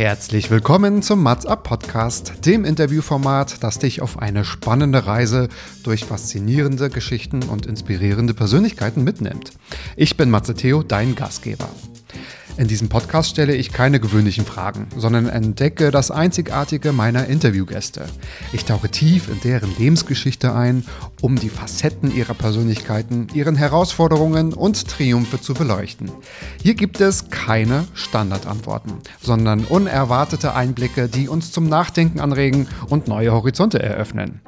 Herzlich willkommen zum Mats Up Podcast, dem Interviewformat, das dich auf eine spannende Reise durch faszinierende Geschichten und inspirierende Persönlichkeiten mitnimmt. Ich bin Matze Theo, dein Gastgeber. In diesem Podcast stelle ich keine gewöhnlichen Fragen, sondern entdecke das Einzigartige meiner Interviewgäste. Ich tauche tief in deren Lebensgeschichte ein, um die Facetten ihrer Persönlichkeiten, ihren Herausforderungen und Triumphe zu beleuchten. Hier gibt es keine Standardantworten, sondern unerwartete Einblicke, die uns zum Nachdenken anregen und neue Horizonte eröffnen.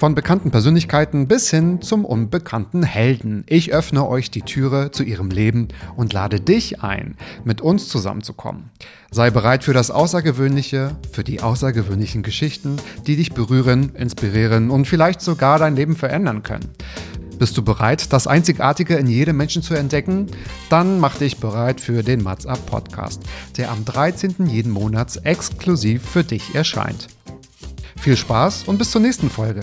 Von bekannten Persönlichkeiten bis hin zum unbekannten Helden. Ich öffne euch die Türe zu ihrem Leben und lade dich ein, mit uns zusammenzukommen. Sei bereit für das Außergewöhnliche, für die außergewöhnlichen Geschichten, die dich berühren, inspirieren und vielleicht sogar dein Leben verändern können. Bist du bereit, das Einzigartige in jedem Menschen zu entdecken? Dann mach dich bereit für den Mats Up Podcast, der am 13. jeden Monats exklusiv für dich erscheint. Viel Spaß und bis zur nächsten Folge.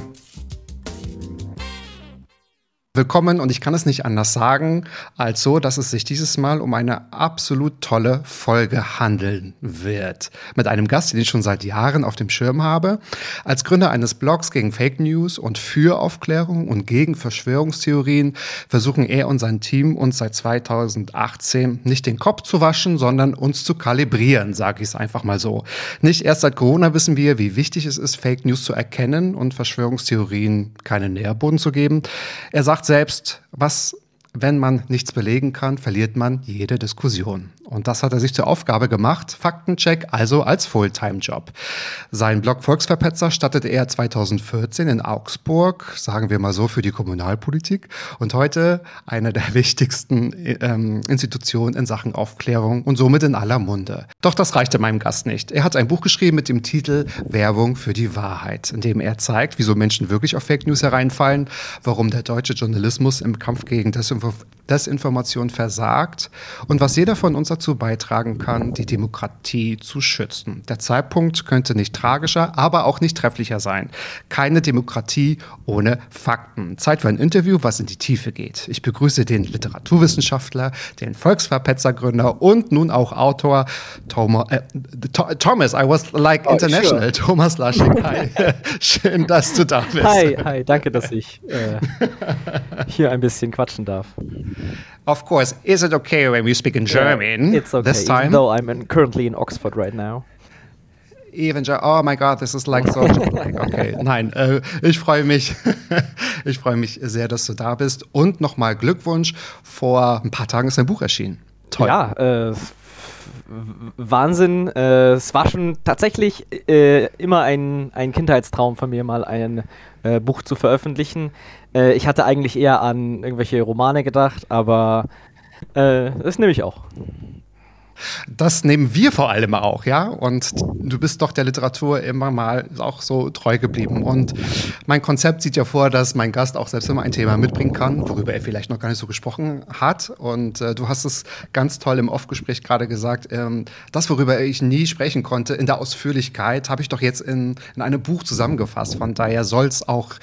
Willkommen und ich kann es nicht anders sagen, als so, dass es sich dieses Mal um eine absolut tolle Folge handeln wird. Mit einem Gast, den ich schon seit Jahren auf dem Schirm habe. Als Gründer eines Blogs gegen Fake News und für Aufklärung und gegen Verschwörungstheorien versuchen er und sein Team uns seit 2018 nicht den Kopf zu waschen, sondern uns zu kalibrieren, sage ich es einfach mal so. Nicht erst seit Corona wissen wir, wie wichtig es ist, Fake News zu erkennen und Verschwörungstheorien keinen Nährboden zu geben. Er sagt selbst, was wenn man nichts belegen kann, verliert man jede Diskussion. Und das hat er sich zur Aufgabe gemacht, Faktencheck also als Fulltime-Job. Sein Blog Volksverpetzer startete er 2014 in Augsburg, sagen wir mal so, für die Kommunalpolitik und heute eine der wichtigsten ähm, Institutionen in Sachen Aufklärung und somit in aller Munde. Doch das reichte meinem Gast nicht. Er hat ein Buch geschrieben mit dem Titel Werbung für die Wahrheit, in dem er zeigt, wieso Menschen wirklich auf Fake News hereinfallen, warum der deutsche Journalismus im Kampf gegen Desinformation Desinformation versagt und was jeder von uns dazu beitragen kann, die Demokratie zu schützen. Der Zeitpunkt könnte nicht tragischer, aber auch nicht trefflicher sein. Keine Demokratie ohne Fakten. Zeit für ein Interview, was in die Tiefe geht. Ich begrüße den Literaturwissenschaftler, den Volksverpetzergründer und nun auch Autor Thomas, äh, Thomas I was like oh, international, sure. Thomas Laschek. Hi. Schön, dass du da bist. Hi, hi, danke, dass ich äh, hier ein bisschen quatschen darf. Of course. Is it okay when we speak in German yeah, it's okay, this time? though I'm in, currently in Oxford right now. Even, oh my God, this is like so. okay, nein, äh, ich freue mich. ich freue mich sehr, dass du da bist. Und nochmal Glückwunsch. Vor ein paar Tagen ist dein Buch erschienen. Toll. Ja, äh, Wahnsinn. Äh, es war schon tatsächlich äh, immer ein, ein Kindheitstraum von mir, mal ein äh, Buch zu veröffentlichen. Äh, ich hatte eigentlich eher an irgendwelche Romane gedacht, aber äh, das nehme ich auch. Das nehmen wir vor allem auch, ja. Und du bist doch der Literatur immer mal auch so treu geblieben. Und mein Konzept sieht ja vor, dass mein Gast auch selbst immer ein Thema mitbringen kann, worüber er vielleicht noch gar nicht so gesprochen hat. Und äh, du hast es ganz toll im Off-Gespräch gerade gesagt. Ähm, das, worüber ich nie sprechen konnte, in der Ausführlichkeit, habe ich doch jetzt in, in einem Buch zusammengefasst. Von daher soll es auch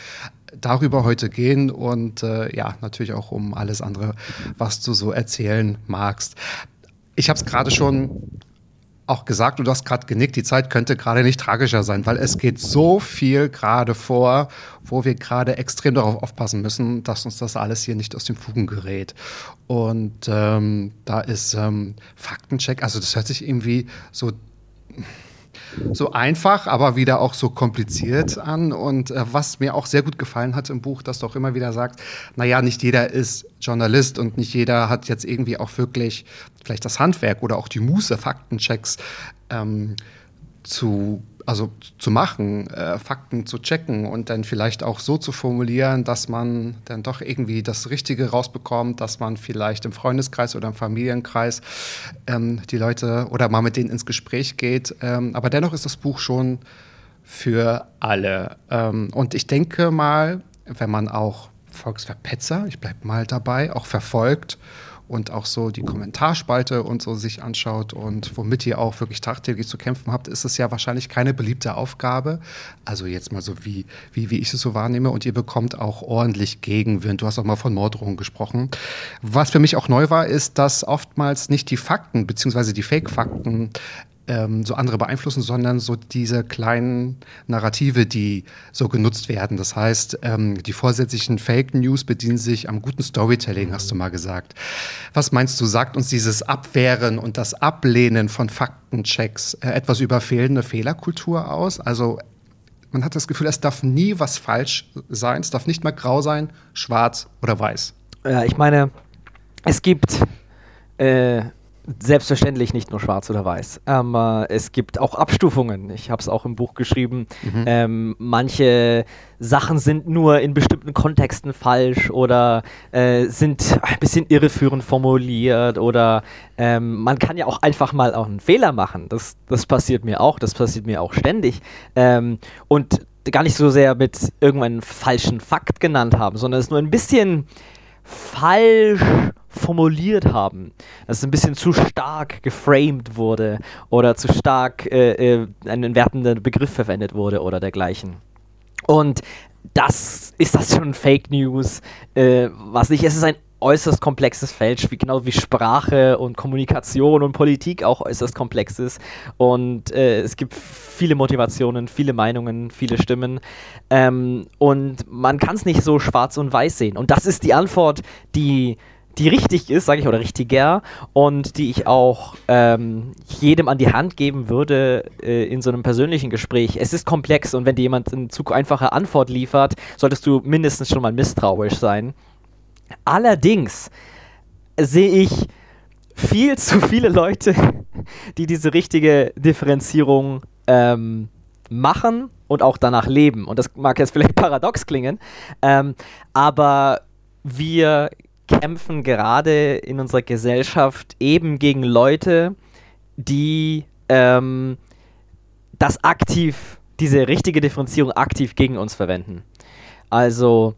darüber heute gehen und äh, ja, natürlich auch um alles andere, was du so erzählen magst ich habe es gerade schon auch gesagt, du hast gerade genickt, die Zeit könnte gerade nicht tragischer sein, weil es geht so viel gerade vor, wo wir gerade extrem darauf aufpassen müssen, dass uns das alles hier nicht aus den Fugen gerät. Und ähm, da ist ähm, Faktencheck, also das hört sich irgendwie so so einfach, aber wieder auch so kompliziert an. Und äh, was mir auch sehr gut gefallen hat im Buch, dass du auch immer wieder sagst, naja, nicht jeder ist Journalist und nicht jeder hat jetzt irgendwie auch wirklich vielleicht das Handwerk oder auch die Muße, Faktenchecks ähm, zu also zu machen, äh, Fakten zu checken und dann vielleicht auch so zu formulieren, dass man dann doch irgendwie das Richtige rausbekommt, dass man vielleicht im Freundeskreis oder im Familienkreis ähm, die Leute oder mal mit denen ins Gespräch geht. Ähm, aber dennoch ist das Buch schon für alle. Ähm, und ich denke mal, wenn man auch Volksverpetzer, ich bleibe mal dabei, auch verfolgt und auch so die Kommentarspalte und so sich anschaut und womit ihr auch wirklich tagtäglich zu kämpfen habt, ist es ja wahrscheinlich keine beliebte Aufgabe. Also jetzt mal so wie, wie, wie ich es so wahrnehme und ihr bekommt auch ordentlich Gegenwind. Du hast auch mal von Morddrohungen gesprochen. Was für mich auch neu war, ist, dass oftmals nicht die Fakten beziehungsweise die Fake-Fakten ähm, so andere beeinflussen, sondern so diese kleinen Narrative, die so genutzt werden. Das heißt, ähm, die vorsätzlichen Fake News bedienen sich am guten Storytelling, hast du mal gesagt. Was meinst du, sagt uns dieses Abwehren und das Ablehnen von Faktenchecks äh, etwas über fehlende Fehlerkultur aus? Also man hat das Gefühl, es darf nie was falsch sein, es darf nicht mal grau sein, schwarz oder weiß. Ja, ich meine, es gibt äh, selbstverständlich nicht nur schwarz oder weiß. Ähm, äh, es gibt auch Abstufungen. Ich habe es auch im Buch geschrieben. Mhm. Ähm, manche Sachen sind nur in bestimmten Kontexten falsch oder äh, sind ein bisschen irreführend formuliert oder ähm, man kann ja auch einfach mal auch einen Fehler machen. Das, das passiert mir auch. Das passiert mir auch ständig. Ähm, und gar nicht so sehr mit irgendeinem falschen Fakt genannt haben, sondern es nur ein bisschen falsch formuliert haben. Dass es ein bisschen zu stark geframed wurde oder zu stark äh, äh, ein entwertender Begriff verwendet wurde oder dergleichen. Und das ist das schon Fake News. Äh, was nicht, es ist ein äußerst komplexes Feld, wie, genau wie Sprache und Kommunikation und Politik auch äußerst komplex ist. Und äh, es gibt viele Motivationen, viele Meinungen, viele Stimmen. Ähm, und man kann es nicht so schwarz und weiß sehen. Und das ist die Antwort, die die richtig ist, sage ich, oder richtiger und die ich auch ähm, jedem an die Hand geben würde äh, in so einem persönlichen Gespräch. Es ist komplex und wenn dir jemand eine zu einfache Antwort liefert, solltest du mindestens schon mal misstrauisch sein. Allerdings sehe ich viel zu viele Leute, die diese richtige Differenzierung ähm, machen und auch danach leben. Und das mag jetzt vielleicht paradox klingen, ähm, aber wir kämpfen gerade in unserer Gesellschaft eben gegen Leute, die ähm, das aktiv, diese richtige Differenzierung aktiv gegen uns verwenden. Also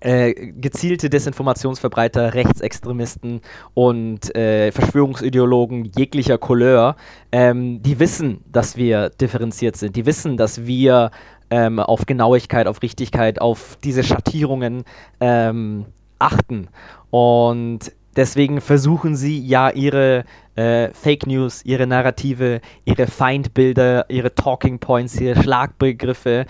äh, gezielte Desinformationsverbreiter, Rechtsextremisten und äh, Verschwörungsideologen jeglicher Couleur, ähm, die wissen, dass wir differenziert sind. Die wissen, dass wir ähm, auf Genauigkeit, auf Richtigkeit, auf diese Schattierungen ähm, achten. Und deswegen versuchen sie ja ihre äh, Fake News, ihre Narrative, ihre Feindbilder, ihre Talking Points, ihre Schlagbegriffe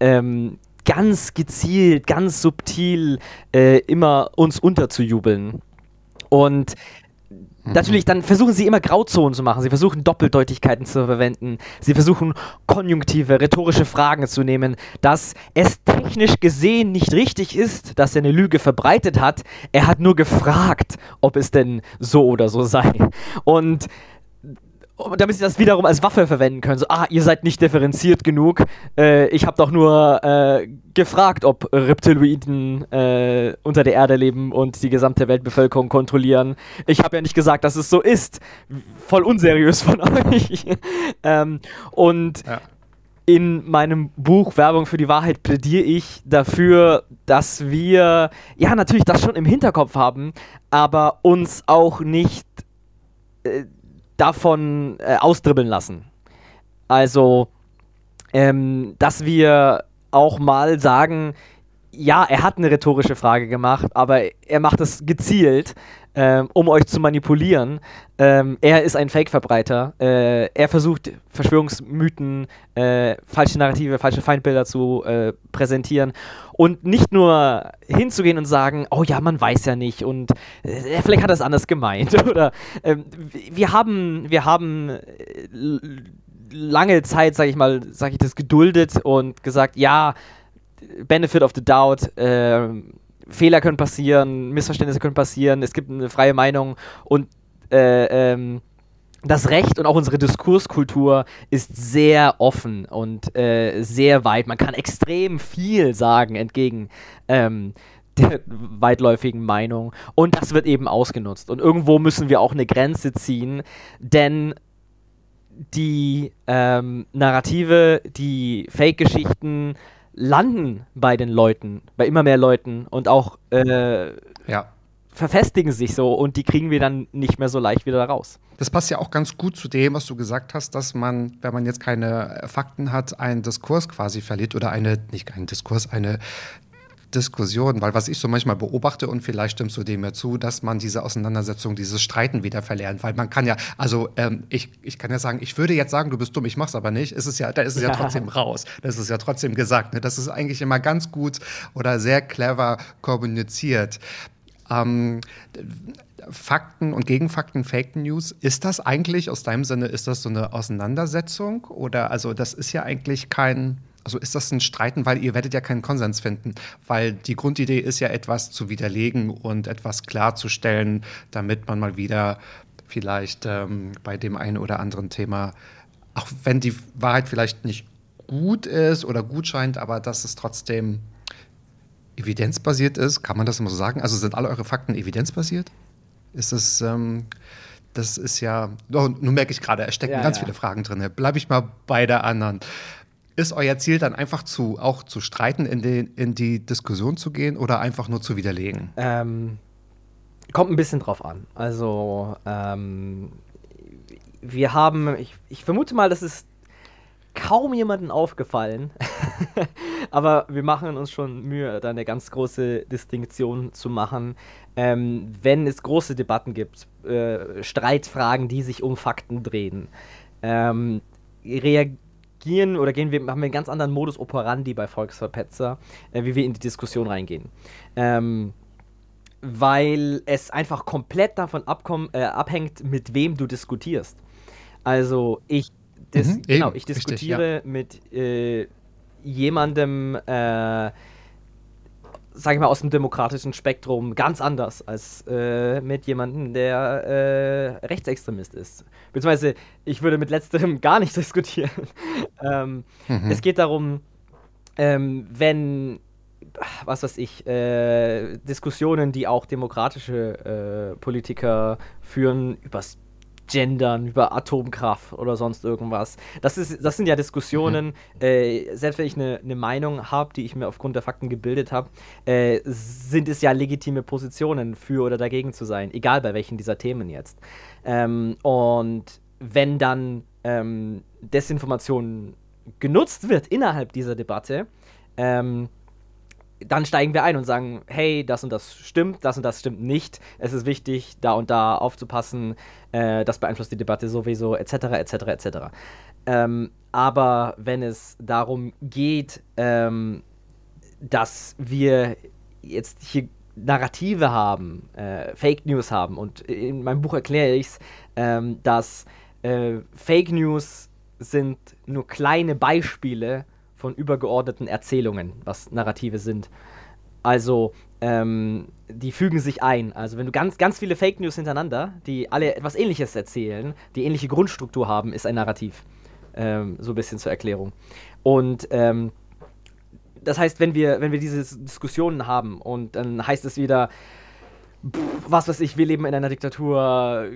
ähm, ganz gezielt, ganz subtil äh, immer uns unterzujubeln. Und. Natürlich, dann versuchen sie immer Grauzonen zu machen. Sie versuchen Doppeldeutigkeiten zu verwenden. Sie versuchen konjunktive, rhetorische Fragen zu nehmen, dass es technisch gesehen nicht richtig ist, dass er eine Lüge verbreitet hat. Er hat nur gefragt, ob es denn so oder so sei. Und damit sie das wiederum als Waffe verwenden können. So, ah, ihr seid nicht differenziert genug. Äh, ich habe doch nur äh, gefragt, ob Reptiloiden äh, unter der Erde leben und die gesamte Weltbevölkerung kontrollieren. Ich habe ja nicht gesagt, dass es so ist. Voll unseriös von euch. ähm, und ja. in meinem Buch Werbung für die Wahrheit plädiere ich dafür, dass wir, ja, natürlich das schon im Hinterkopf haben, aber uns auch nicht äh, davon äh, ausdribbeln lassen. Also, ähm, dass wir auch mal sagen, ja, er hat eine rhetorische Frage gemacht, aber er macht es gezielt, ähm, um euch zu manipulieren. Ähm, er ist ein Fake-Verbreiter. Äh, er versucht, Verschwörungsmythen, äh, falsche Narrative, falsche Feindbilder zu äh, präsentieren. Und nicht nur hinzugehen und sagen, oh ja, man weiß ja nicht und äh, vielleicht hat er es anders gemeint. Oder ähm, wir haben, wir haben äh, lange Zeit, sage ich mal, sage ich das, geduldet und gesagt, ja, Benefit of the Doubt, äh, Fehler können passieren, Missverständnisse können passieren, es gibt eine freie Meinung und äh, ähm, das Recht und auch unsere Diskurskultur ist sehr offen und äh, sehr weit. Man kann extrem viel sagen entgegen ähm, der weitläufigen Meinung. Und das wird eben ausgenutzt. Und irgendwo müssen wir auch eine Grenze ziehen, denn die ähm, Narrative, die Fake-Geschichten, landen bei den Leuten, bei immer mehr Leuten und auch äh, ja. verfestigen sich so und die kriegen wir dann nicht mehr so leicht wieder raus. Das passt ja auch ganz gut zu dem, was du gesagt hast, dass man, wenn man jetzt keine Fakten hat, einen Diskurs quasi verliert oder eine, nicht einen Diskurs, eine Diskussion, weil was ich so manchmal beobachte und vielleicht stimmst du dem ja zu, dass man diese Auseinandersetzung, dieses Streiten wieder verlernt, weil man kann ja, also ähm, ich, ich kann ja sagen, ich würde jetzt sagen, du bist dumm, ich mach's aber nicht, ist es ja, da ist es ja, ja. trotzdem raus, das ist ja trotzdem gesagt, ne? das ist eigentlich immer ganz gut oder sehr clever kommuniziert. Ähm, Fakten und Gegenfakten, Fake News, ist das eigentlich aus deinem Sinne, ist das so eine Auseinandersetzung? Oder also das ist ja eigentlich kein also ist das ein Streiten, weil ihr werdet ja keinen Konsens finden, weil die Grundidee ist ja etwas zu widerlegen und etwas klarzustellen, damit man mal wieder vielleicht ähm, bei dem einen oder anderen Thema, auch wenn die Wahrheit vielleicht nicht gut ist oder gut scheint, aber dass es trotzdem evidenzbasiert ist, kann man das immer so sagen? Also sind alle eure Fakten evidenzbasiert? Ist es, ähm, das ist ja, oh, nun merke ich gerade, es stecken ja, ganz ja. viele Fragen drin. Bleibe ich mal bei der anderen ist euer Ziel dann einfach zu, auch zu streiten, in, den, in die Diskussion zu gehen oder einfach nur zu widerlegen? Ähm, kommt ein bisschen drauf an. Also, ähm, wir haben, ich, ich vermute mal, das ist kaum jemandem aufgefallen, aber wir machen uns schon Mühe, da eine ganz große Distinktion zu machen. Ähm, wenn es große Debatten gibt, äh, Streitfragen, die sich um Fakten drehen, ähm, reagieren agieren oder gehen wir, haben wir einen ganz anderen Modus operandi bei Volksverpetzer, äh, wie wir in die Diskussion reingehen. Ähm, weil es einfach komplett davon äh, abhängt, mit wem du diskutierst. Also ich, dis mhm, genau, ich diskutiere richtig, ja. mit äh, jemandem, äh, sag ich mal, aus dem demokratischen Spektrum ganz anders als äh, mit jemandem, der äh, Rechtsextremist ist. Beziehungsweise, ich würde mit letzterem gar nicht diskutieren. ähm, mhm. Es geht darum, ähm, wenn, was weiß ich, äh, Diskussionen, die auch demokratische äh, Politiker führen, übers Gendern, über Atomkraft oder sonst irgendwas. Das, ist, das sind ja Diskussionen, mhm. äh, selbst wenn ich eine ne Meinung habe, die ich mir aufgrund der Fakten gebildet habe, äh, sind es ja legitime Positionen für oder dagegen zu sein, egal bei welchen dieser Themen jetzt. Ähm, und wenn dann ähm, Desinformation genutzt wird innerhalb dieser Debatte, ähm, dann steigen wir ein und sagen, hey, das und das stimmt, das und das stimmt nicht. Es ist wichtig, da und da aufzupassen. Äh, das beeinflusst die Debatte sowieso, etc., etc., etc. Ähm, aber wenn es darum geht, ähm, dass wir jetzt hier Narrative haben, äh, Fake News haben, und in meinem Buch erkläre ich es, ähm, dass äh, Fake News sind nur kleine Beispiele von übergeordneten Erzählungen, was Narrative sind. Also, ähm, die fügen sich ein. Also, wenn du ganz, ganz viele Fake News hintereinander, die alle etwas Ähnliches erzählen, die ähnliche Grundstruktur haben, ist ein Narrativ. Ähm, so ein bisschen zur Erklärung. Und ähm, das heißt, wenn wir, wenn wir diese Diskussionen haben und dann heißt es wieder, was weiß ich, wir leben in einer Diktatur,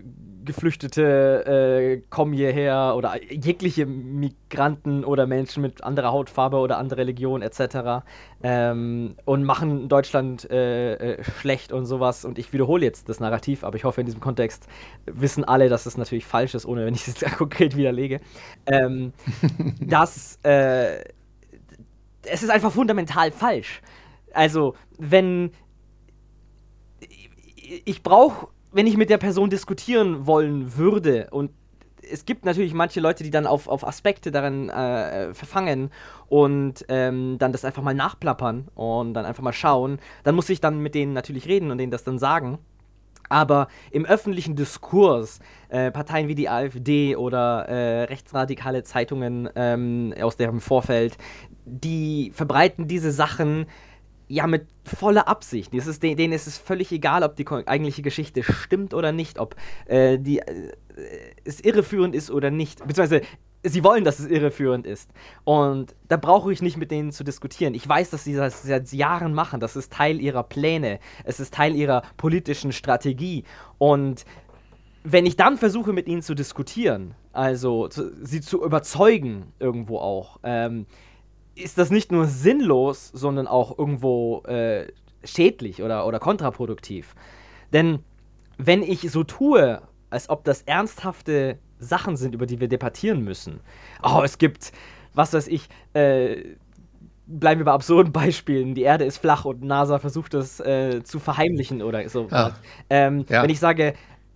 Geflüchtete äh, kommen hierher oder jegliche Migranten oder Menschen mit anderer Hautfarbe oder anderer Religion etc. Ähm, und machen Deutschland äh, äh, schlecht und sowas. Und ich wiederhole jetzt das Narrativ, aber ich hoffe, in diesem Kontext wissen alle, dass es natürlich falsch ist, ohne wenn ich es jetzt konkret widerlege. Ähm, dass äh, es ist einfach fundamental falsch. Also, wenn ich brauche, wenn ich mit der Person diskutieren wollen würde und es gibt natürlich manche Leute, die dann auf, auf Aspekte darin äh, verfangen und ähm, dann das einfach mal nachplappern und dann einfach mal schauen. Dann muss ich dann mit denen natürlich reden und denen das dann sagen. Aber im öffentlichen Diskurs, äh, Parteien wie die AfD oder äh, rechtsradikale Zeitungen ähm, aus deren Vorfeld, die verbreiten diese Sachen ja mit voller Absicht. Es ist, denen ist es völlig egal, ob die eigentliche Geschichte stimmt oder nicht, ob äh, die, äh, es irreführend ist oder nicht. Beziehungsweise sie wollen, dass es irreführend ist. Und da brauche ich nicht mit denen zu diskutieren. Ich weiß, dass sie das seit Jahren machen. Das ist Teil ihrer Pläne. Es ist Teil ihrer politischen Strategie. Und wenn ich dann versuche, mit ihnen zu diskutieren, also zu, sie zu überzeugen, irgendwo auch, ähm, ist das nicht nur sinnlos, sondern auch irgendwo äh, schädlich oder, oder kontraproduktiv. Denn wenn ich so tue, als ob das ernsthafte Sachen sind, über die wir debattieren müssen, oh, es gibt, was weiß ich, äh, bleiben wir bei absurden Beispielen. Die Erde ist flach und NASA versucht das äh, zu verheimlichen oder so. Ja. Ähm, ja. Wenn ich sage,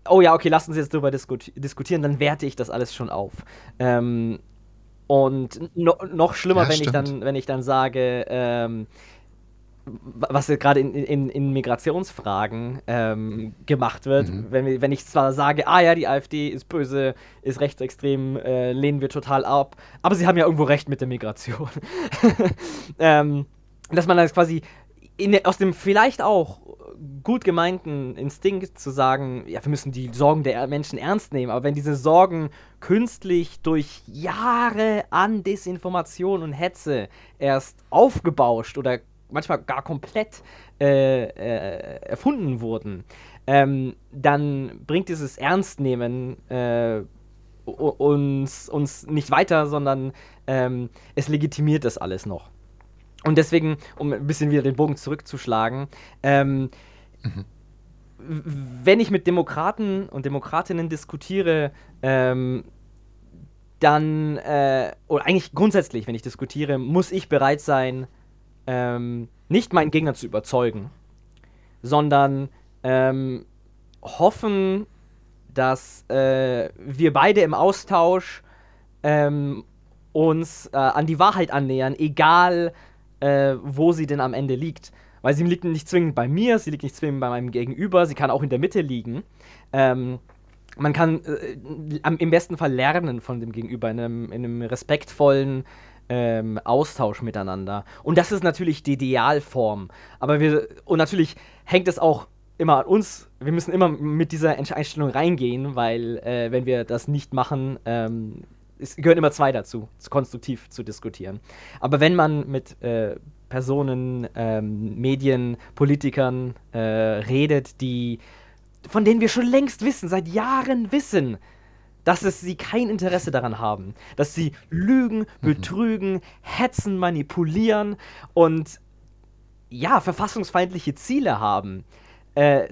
oh ja, okay, lassen Sie jetzt darüber diskut diskutieren, dann werte ich das alles schon auf. Ähm, und no noch schlimmer, ja, wenn, ich dann, wenn ich dann sage, ähm, was gerade in, in, in, Migrationsfragen ähm, gemacht wird. Mhm. Wenn, wenn ich zwar sage, ah ja, die AfD ist böse, ist rechtsextrem, äh, lehnen wir total ab, aber sie haben ja irgendwo recht mit der Migration. ähm, dass man das quasi in, aus dem vielleicht auch gut gemeinten Instinkt zu sagen, ja, wir müssen die Sorgen der Menschen ernst nehmen, aber wenn diese Sorgen künstlich durch Jahre an Desinformation und Hetze erst aufgebauscht oder manchmal gar komplett äh, äh, erfunden wurden, ähm, dann bringt dieses Ernstnehmen äh, uns, uns nicht weiter, sondern ähm, es legitimiert das alles noch. Und deswegen, um ein bisschen wieder den Bogen zurückzuschlagen, ähm, mhm. wenn ich mit Demokraten und Demokratinnen diskutiere, ähm, dann, äh, oder eigentlich grundsätzlich, wenn ich diskutiere, muss ich bereit sein, ähm, nicht meinen Gegner zu überzeugen, sondern ähm, hoffen, dass äh, wir beide im Austausch ähm, uns äh, an die Wahrheit annähern, egal äh, wo sie denn am Ende liegt. Weil sie liegt nicht zwingend bei mir, sie liegt nicht zwingend bei meinem Gegenüber, sie kann auch in der Mitte liegen. Ähm, man kann äh, im besten Fall lernen von dem Gegenüber in einem, in einem respektvollen ähm, Austausch miteinander. Und das ist natürlich die Idealform. Aber wir, und natürlich hängt es auch immer an uns. Wir müssen immer mit dieser Einstellung reingehen, weil äh, wenn wir das nicht machen, ähm, es gehören immer zwei dazu, konstruktiv zu diskutieren. Aber wenn man mit äh, Personen, ähm, Medien, Politikern äh, redet, die von denen wir schon längst wissen, seit Jahren wissen, dass es sie kein Interesse daran haben, dass sie lügen, mhm. betrügen, hetzen, manipulieren und ja, verfassungsfeindliche Ziele haben. Äh,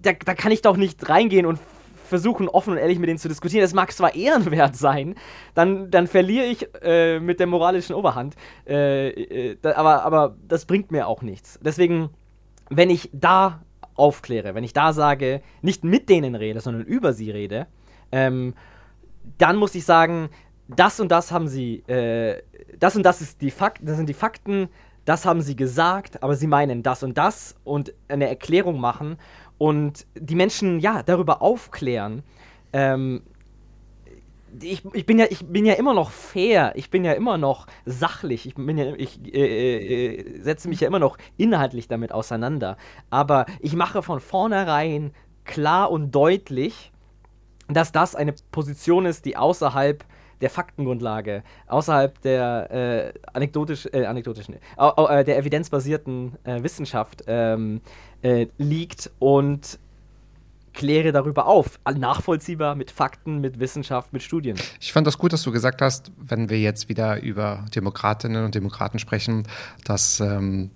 da, da kann ich doch nicht reingehen und versuchen, offen und ehrlich mit denen zu diskutieren. Das mag zwar ehrenwert sein, dann, dann verliere ich äh, mit der moralischen Oberhand. Äh, äh, da, aber, aber das bringt mir auch nichts. Deswegen, wenn ich da aufkläre, wenn ich da sage, nicht mit denen rede, sondern über sie rede, ähm, dann muss ich sagen, das und das haben sie, äh, das und das ist die Fakten, das sind die Fakten, das haben sie gesagt, aber sie meinen das und das und eine Erklärung machen und die Menschen ja darüber aufklären. Ähm, ich, ich, bin ja, ich bin ja immer noch fair, ich bin ja immer noch sachlich, ich, bin ja, ich äh, äh, setze mich ja immer noch inhaltlich damit auseinander. Aber ich mache von vornherein klar und deutlich, dass das eine Position ist, die außerhalb der Faktengrundlage, außerhalb der äh, anekdotisch, äh, anekdotischen, äh, der evidenzbasierten äh, Wissenschaft ähm, äh, liegt und kläre darüber auf. Nachvollziehbar mit Fakten, mit Wissenschaft, mit Studien. Ich fand das gut, dass du gesagt hast, wenn wir jetzt wieder über Demokratinnen und Demokraten sprechen, dass ähm,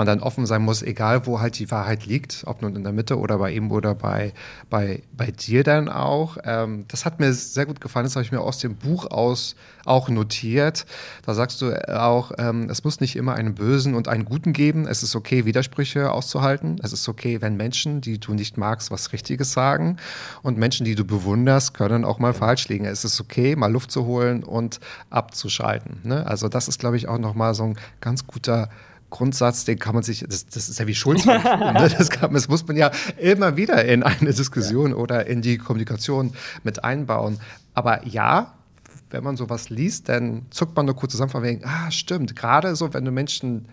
man dann offen sein muss, egal wo halt die Wahrheit liegt, ob nun in der Mitte oder bei ihm oder bei, bei, bei dir dann auch. Ähm, das hat mir sehr gut gefallen, das habe ich mir aus dem Buch aus auch notiert. Da sagst du auch, ähm, es muss nicht immer einen Bösen und einen Guten geben. Es ist okay, Widersprüche auszuhalten. Es ist okay, wenn Menschen, die du nicht magst, was Richtiges sagen. Und Menschen, die du bewunderst, können auch mal falsch liegen. Es ist okay, mal Luft zu holen und abzuschalten. Ne? Also das ist, glaube ich, auch nochmal so ein ganz guter Grundsatz, den kann man sich, das, das ist ja wie Schulz, ne? das, kann, das, muss man ja immer wieder in eine Diskussion ja. oder in die Kommunikation mit einbauen. Aber ja, wenn man sowas liest, dann zuckt man nur kurz zusammen von wegen, ah, stimmt, gerade so, wenn du Menschen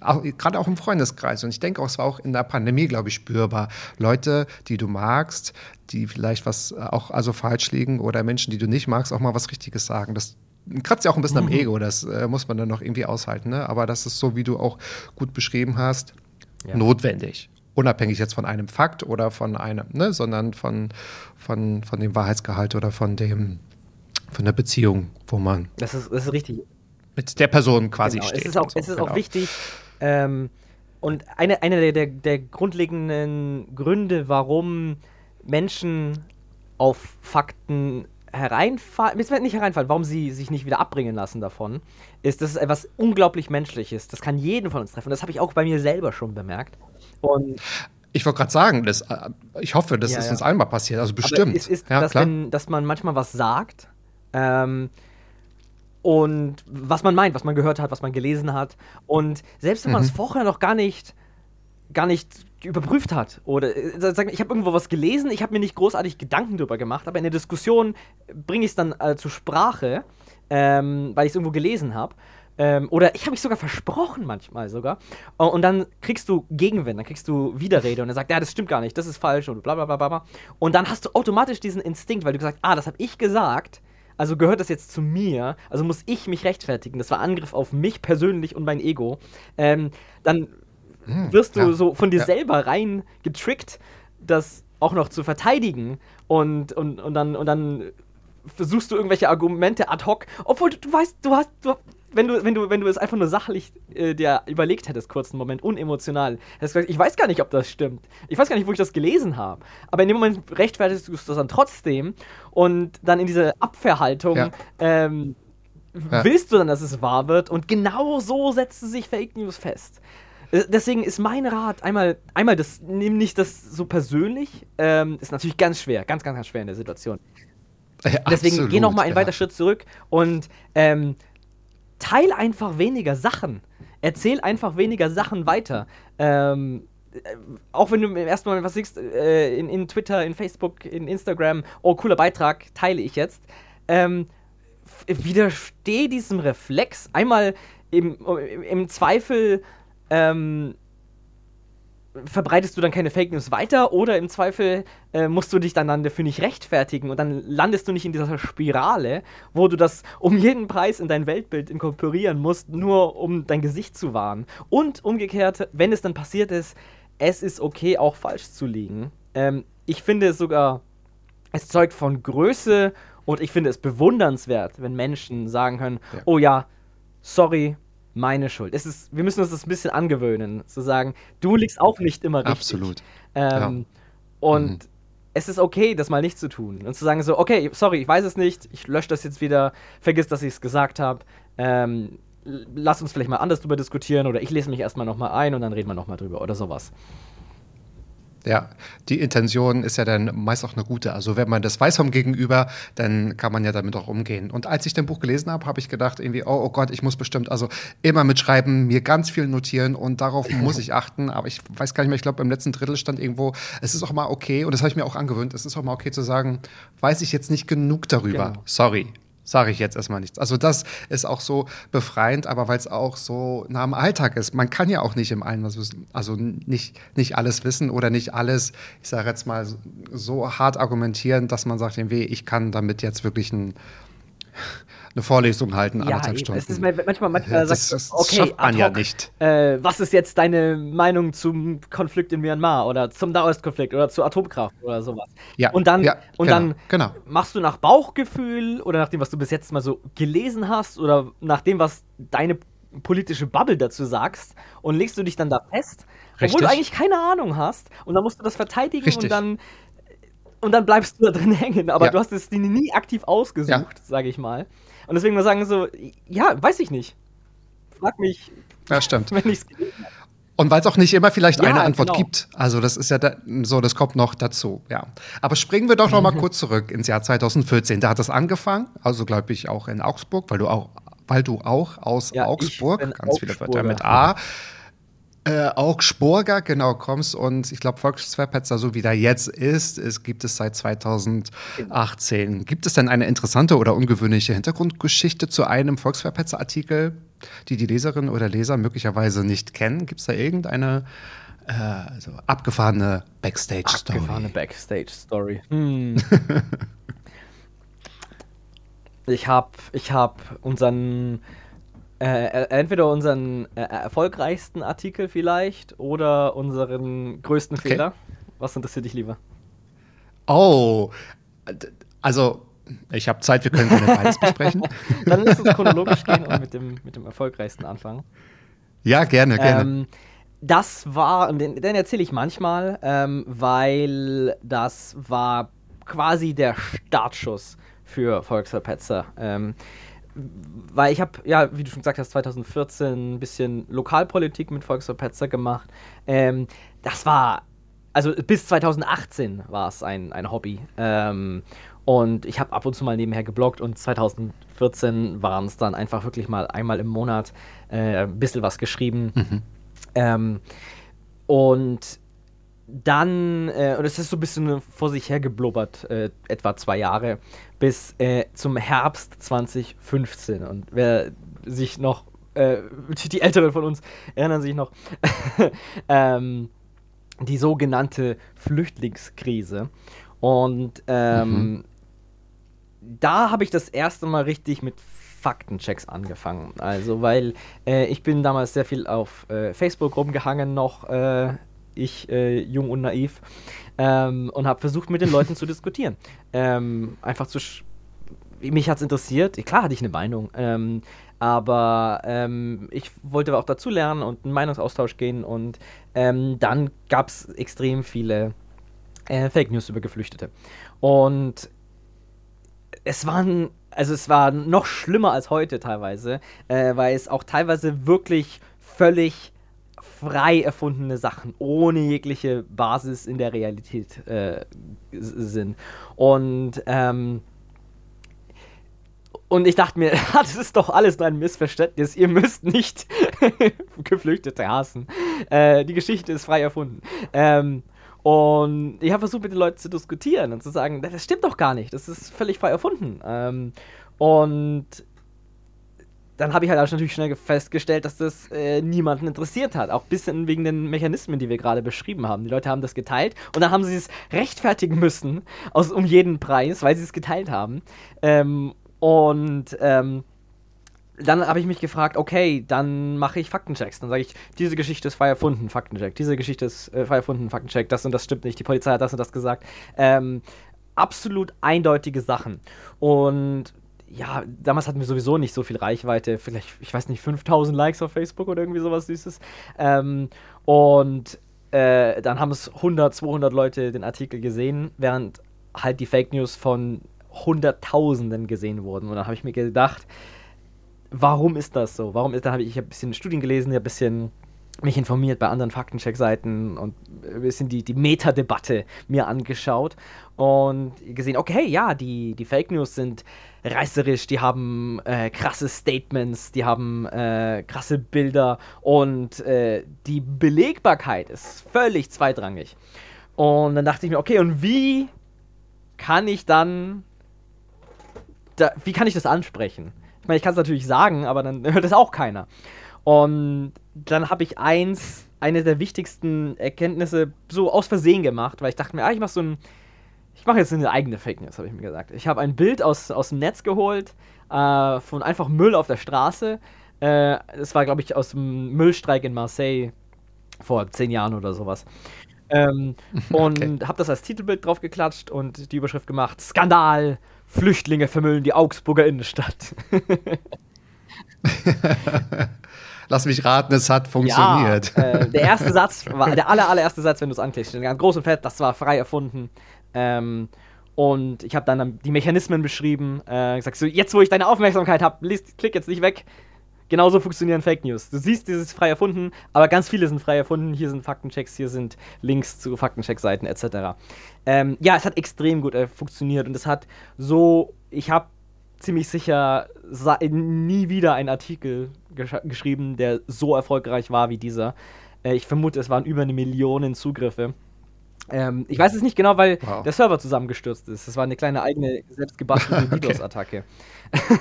auch, gerade auch im Freundeskreis. Und ich denke auch, es war auch in der Pandemie, glaube ich, spürbar. Leute, die du magst, die vielleicht was auch also falsch liegen oder Menschen, die du nicht magst, auch mal was Richtiges sagen. Das kratzt ja auch ein bisschen mhm. am Ego, das äh, muss man dann noch irgendwie aushalten. Ne? Aber das ist so, wie du auch gut beschrieben hast, ja. notwendig. Unabhängig jetzt von einem Fakt oder von einem, ne, sondern von, von, von dem Wahrheitsgehalt oder von dem, von der Beziehung, wo man. Das ist, das ist richtig. Mit der Person quasi genau. steht. Es ist auch, so. es ist genau. auch wichtig, ähm, und eine, eine der, der, der grundlegenden Gründe, warum Menschen auf Fakten hereinfallen, nicht hereinfallen, warum sie sich nicht wieder abbringen lassen davon, ist, dass es etwas unglaublich Menschliches. Das kann jeden von uns treffen. Das habe ich auch bei mir selber schon bemerkt. Und ich wollte gerade sagen, das, äh, ich hoffe, das ja, ist ja. uns einmal passiert, also bestimmt. Es ist, ja, dass, wenn, dass man manchmal was sagt ähm, und was man meint, was man gehört hat, was man gelesen hat und selbst wenn man es mhm. vorher noch gar nicht, gar nicht überprüft hat oder äh, ich habe irgendwo was gelesen, ich habe mir nicht großartig Gedanken darüber gemacht, aber in der Diskussion bringe ich es dann äh, zur Sprache, ähm, weil ich es irgendwo gelesen habe. Ähm, oder ich habe mich sogar versprochen manchmal sogar. Und dann kriegst du Gegenwind, dann kriegst du Widerrede und er sagt, ja, das stimmt gar nicht, das ist falsch und bla bla bla bla. Und dann hast du automatisch diesen Instinkt, weil du gesagt, ah, das habe ich gesagt, also gehört das jetzt zu mir, also muss ich mich rechtfertigen. Das war Angriff auf mich persönlich und mein Ego. Ähm, dann hm, wirst du ja, so von dir ja. selber rein getrickt, das auch noch zu verteidigen und, und, und, dann, und dann versuchst du irgendwelche Argumente ad hoc, obwohl du, du weißt, du hast, du, wenn du, wenn du, wenn du es einfach nur sachlich äh, dir überlegt hättest, kurz einen Moment, unemotional, hättest du gesagt, ich weiß gar nicht, ob das stimmt. Ich weiß gar nicht, wo ich das gelesen habe. Aber in dem Moment rechtfertigst du es dann trotzdem und dann in diese Abwehrhaltung ja. ähm, ja. willst du dann, dass es wahr wird und genau so setzen sich Fake News fest. Äh, deswegen ist mein Rat einmal, einmal das, nimm nicht das so persönlich, ähm, ist natürlich ganz schwer, ganz, ganz, ganz schwer in der Situation. Ja, Deswegen absolut, geh noch mal einen ja. weiter Schritt zurück und ähm, teil einfach weniger Sachen. Erzähl einfach weniger Sachen weiter. Ähm, äh, auch wenn du erstmal was siehst äh, in, in, Twitter, in Facebook, in Instagram, oh, cooler Beitrag, teile ich jetzt. Ähm, widersteh diesem Reflex. Einmal im, im Zweifel ähm, verbreitest du dann keine Fake News weiter oder im Zweifel äh, musst du dich dann, dann dafür nicht rechtfertigen und dann landest du nicht in dieser Spirale, wo du das um jeden Preis in dein Weltbild inkorporieren musst, nur um dein Gesicht zu wahren. Und umgekehrt, wenn es dann passiert ist, es ist okay, auch falsch zu liegen. Ähm, ich finde es sogar, es zeugt von Größe und ich finde es bewundernswert, wenn Menschen sagen können, ja. oh ja, sorry, meine Schuld. Es ist, wir müssen uns das ein bisschen angewöhnen, zu sagen, du liegst auch nicht immer richtig. Absolut. Ähm, ja. Und mhm. es ist okay, das mal nicht zu tun. Und zu sagen so, okay, sorry, ich weiß es nicht, ich lösche das jetzt wieder, vergiss, dass ich es gesagt habe. Ähm, lass uns vielleicht mal anders drüber diskutieren oder ich lese mich erstmal nochmal ein und dann reden wir nochmal drüber oder sowas. Ja, die Intention ist ja dann meist auch eine gute. Also wenn man das weiß vom Gegenüber, dann kann man ja damit auch umgehen. Und als ich dein Buch gelesen habe, habe ich gedacht irgendwie, oh, oh Gott, ich muss bestimmt also immer mitschreiben, mir ganz viel notieren und darauf muss ich achten. Aber ich weiß gar nicht mehr, ich glaube im letzten Drittel stand irgendwo, es ist auch mal okay, und das habe ich mir auch angewöhnt, es ist auch mal okay zu sagen, weiß ich jetzt nicht genug darüber. Genau. Sorry sage ich jetzt erstmal nichts. Also das ist auch so befreiend, aber weil es auch so nah am Alltag ist. Man kann ja auch nicht im allen was wissen, also nicht, nicht alles wissen oder nicht alles, ich sage jetzt mal, so hart argumentieren, dass man sagt, ich kann damit jetzt wirklich ein eine Vorlesung halten, ja, anderthalb Stunden. Es ist manchmal, manchmal das, das, okay, schafft man ja nicht. Äh, was ist jetzt deine Meinung zum Konflikt in Myanmar oder zum Nahostkonflikt oder zur Atomkraft oder sowas? Ja, und dann, ja, und genau, dann genau. machst du nach Bauchgefühl oder nach dem, was du bis jetzt mal so gelesen hast oder nach dem, was deine politische Bubble dazu sagst und legst du dich dann da fest, Richtig. obwohl du eigentlich keine Ahnung hast und dann musst du das verteidigen Richtig. und dann und dann bleibst du da drin hängen, aber ja. du hast es nie aktiv ausgesucht, ja. sage ich mal. Und deswegen mal sagen so, ja, weiß ich nicht. Frag mich. Ja, stimmt. Wenn ich's und weil es auch nicht immer vielleicht ja, eine Antwort genau. gibt. Also das ist ja da, so, das kommt noch dazu, ja. Aber springen wir doch noch mal kurz zurück ins Jahr 2014. Da hat es angefangen, also glaube ich auch in Augsburg, weil du auch, weil du auch aus ja, Augsburg, ganz viele Wörter mit A, äh, Augsburger, genau, kommst und ich glaube, Volksverpetzer, so wie der jetzt ist, ist, gibt es seit 2018. Gibt es denn eine interessante oder ungewöhnliche Hintergrundgeschichte zu einem Volksverpetzer-Artikel, die die Leserinnen oder Leser möglicherweise nicht kennen? Gibt es da irgendeine äh, also abgefahrene Backstage-Story? Abgefahrene Backstage-Story. Hm. ich habe ich hab unseren äh, äh, entweder unseren äh, erfolgreichsten Artikel vielleicht oder unseren größten okay. Fehler. Was interessiert dich lieber? Oh, also ich habe Zeit, wir können gerne beides besprechen. Dann lass uns chronologisch gehen und mit dem, mit dem erfolgreichsten anfangen. Ja, gerne, gerne. Ähm, das war, den, den erzähle ich manchmal, ähm, weil das war quasi der Startschuss für Volksverpetzer. Ähm, weil ich habe, ja, wie du schon gesagt hast, 2014 ein bisschen Lokalpolitik mit Volksverpetzer gemacht. Ähm, das war, also bis 2018 war es ein, ein Hobby. Ähm, und ich habe ab und zu mal nebenher gebloggt und 2014 waren es dann einfach wirklich mal einmal im Monat äh, ein bisschen was geschrieben. Mhm. Ähm, und dann, äh, und es ist so ein bisschen vor sich her geblubbert, äh, etwa zwei Jahre, bis äh, zum Herbst 2015. Und wer sich noch, äh, die Älteren von uns erinnern sich noch, ähm, die sogenannte Flüchtlingskrise. Und ähm, mhm. da habe ich das erste Mal richtig mit Faktenchecks angefangen. Also, weil äh, ich bin damals sehr viel auf äh, Facebook rumgehangen noch, äh, ich äh, jung und naiv, ähm, und habe versucht, mit den Leuten zu diskutieren. Ähm, einfach zu. Mich hat es interessiert. Klar hatte ich eine Meinung. Ähm, aber ähm, ich wollte auch dazu lernen und einen Meinungsaustausch gehen und ähm, dann gab es extrem viele äh, Fake News über Geflüchtete. Und es waren, also es war noch schlimmer als heute teilweise, äh, weil es auch teilweise wirklich völlig frei erfundene Sachen ohne jegliche Basis in der Realität äh, sind. Und ähm, und ich dachte mir, das ist doch alles nur ein Missverständnis. Ihr müsst nicht Geflüchtete hassen. Äh, die Geschichte ist frei erfunden. Ähm, und ich habe versucht, mit den Leuten zu diskutieren und zu sagen, das stimmt doch gar nicht. Das ist völlig frei erfunden. Ähm, und dann habe ich halt natürlich schnell festgestellt, dass das äh, niemanden interessiert hat. Auch ein bisschen wegen den Mechanismen, die wir gerade beschrieben haben. Die Leute haben das geteilt und dann haben sie es rechtfertigen müssen, aus, um jeden Preis, weil sie es geteilt haben. Ähm, und ähm, dann habe ich mich gefragt, okay, dann mache ich Faktenchecks. Dann sage ich, diese Geschichte ist frei erfunden, Faktencheck. Diese Geschichte ist äh, frei erfunden, Faktencheck. Das und das stimmt nicht. Die Polizei hat das und das gesagt. Ähm, absolut eindeutige Sachen. Und ja, damals hatten wir sowieso nicht so viel Reichweite. Vielleicht, ich weiß nicht, 5000 Likes auf Facebook oder irgendwie sowas Süßes. Ähm, und äh, dann haben es 100, 200 Leute den Artikel gesehen, während halt die Fake News von Hunderttausenden gesehen wurden. Und dann habe ich mir gedacht, warum ist das so? Warum ist, dann habe ich, ich habe ein bisschen Studien gelesen, ein bisschen mich informiert bei anderen Faktencheck-Seiten und ein bisschen die, die Metadebatte mir angeschaut und gesehen, okay, ja, die, die Fake News sind reißerisch, die haben äh, krasse Statements, die haben äh, krasse Bilder und äh, die Belegbarkeit ist völlig zweitrangig. Und dann dachte ich mir, okay, und wie kann ich dann da, wie kann ich das ansprechen? Ich meine, ich kann es natürlich sagen, aber dann hört es auch keiner. Und dann habe ich eins, eine der wichtigsten Erkenntnisse so aus Versehen gemacht, weil ich dachte mir, ah, ich mache so ein, ich mache jetzt eine eigene Fake News, habe ich mir gesagt. Ich habe ein Bild aus, aus dem Netz geholt äh, von einfach Müll auf der Straße. Äh, das war, glaube ich, aus dem Müllstreik in Marseille vor zehn Jahren oder sowas. Ähm, und okay. habe das als Titelbild drauf geklatscht und die Überschrift gemacht: Skandal! Flüchtlinge vermüllen die Augsburger Innenstadt. Lass mich raten, es hat funktioniert. Ja, äh, der erste Satz, war, der aller, allererste Satz, wenn du es anklickst, ganz groß und fett, das war frei erfunden. Ähm, und ich habe dann die Mechanismen beschrieben, äh, gesagt, so, jetzt wo ich deine Aufmerksamkeit habe, klick jetzt nicht weg, genauso funktionieren Fake News. Du siehst, dieses frei erfunden, aber ganz viele sind frei erfunden. Hier sind Faktenchecks, hier sind Links zu Faktencheck-Seiten etc. Ähm, ja, es hat extrem gut äh, funktioniert und es hat so, ich habe ziemlich sicher nie wieder einen Artikel gesch geschrieben, der so erfolgreich war wie dieser. Äh, ich vermute, es waren über eine Million Zugriffe. Ähm, ich weiß es nicht genau, weil wow. der Server zusammengestürzt ist. Das war eine kleine eigene selbstgebastelte. DDoS-Attacke.